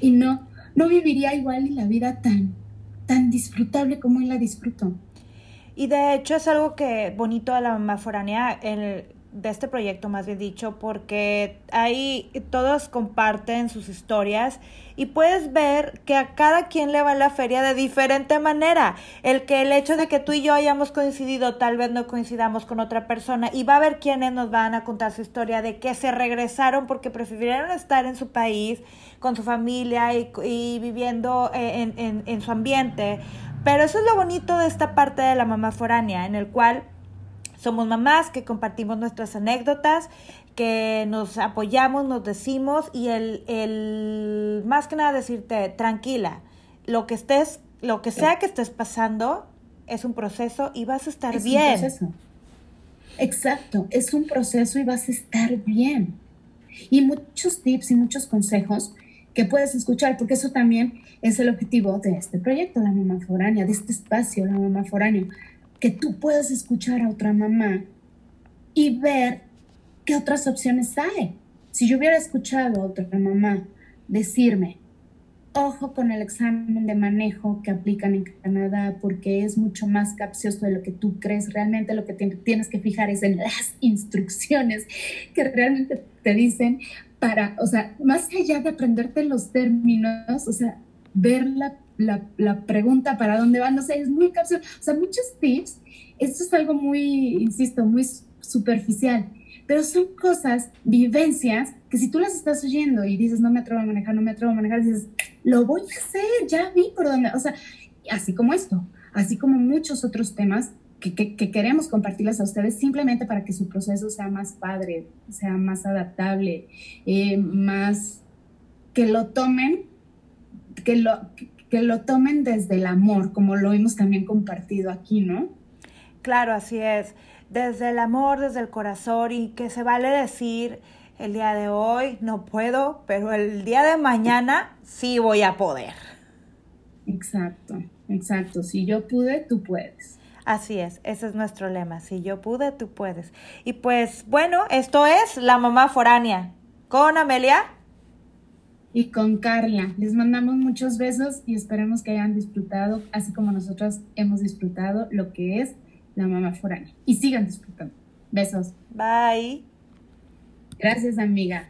Y no, no viviría igual la vida tan, tan disfrutable como hoy la disfruto. Y de hecho es algo que bonito de la mamá foránea, el, de este proyecto, más bien dicho, porque ahí todos comparten sus historias y puedes ver que a cada quien le va la feria de diferente manera. El que el hecho de que tú y yo hayamos coincidido, tal vez no coincidamos con otra persona y va a haber quienes nos van a contar su historia de que se regresaron porque prefirieron estar en su país, con su familia y, viviendo en, en, en su ambiente. Pero eso es lo bonito de esta parte de la mamá foránea, en el cual somos mamás que compartimos nuestras anécdotas, que nos apoyamos, nos decimos y el, el más que nada decirte, tranquila, lo que estés, lo que sea que estés pasando es un proceso y vas a estar es bien. Un proceso. Exacto, es un proceso y vas a estar bien. Y muchos tips y muchos consejos que puedes escuchar, porque eso también es el objetivo de este proyecto, la mamá foránea, de este espacio, la mamá foránea, que tú puedas escuchar a otra mamá y ver qué otras opciones hay. Si yo hubiera escuchado a otra mamá decirme, ojo con el examen de manejo que aplican en Canadá porque es mucho más capcioso de lo que tú crees. Realmente lo que tienes que fijar es en las instrucciones que realmente te dicen para, o sea, más allá de aprenderte los términos, o sea, ver la la, pregunta para dónde van, no sé, es muy capcioso. O sea, muchos tips, esto es algo muy, insisto, muy superficial, pero son cosas, vivencias, que si tú las estás oyendo y dices, no me atrevo a manejar, no me atrevo a manejar, dices, lo voy a hacer, ya vi por dónde, o sea, así como esto, así como muchos otros temas que, que, queremos compartirles a ustedes simplemente para que su proceso sea más padre, sea más adaptable, eh, más que lo tomen, que lo, que lo tomen desde el amor, como lo hemos también compartido aquí, ¿no? Claro, así es. Desde el amor, desde el corazón y que se vale decir el día de hoy no puedo, pero el día de mañana sí voy a poder. Exacto, exacto. Si yo pude, tú puedes. Así es, ese es nuestro lema. Si yo pude, tú puedes. Y pues bueno, esto es La Mamá Foránea con Amelia y con Carla. Les mandamos muchos besos y esperemos que hayan disfrutado, así como nosotros hemos disfrutado lo que es la mamá foránea. Y sigan disfrutando. Besos. Bye. Gracias, amiga.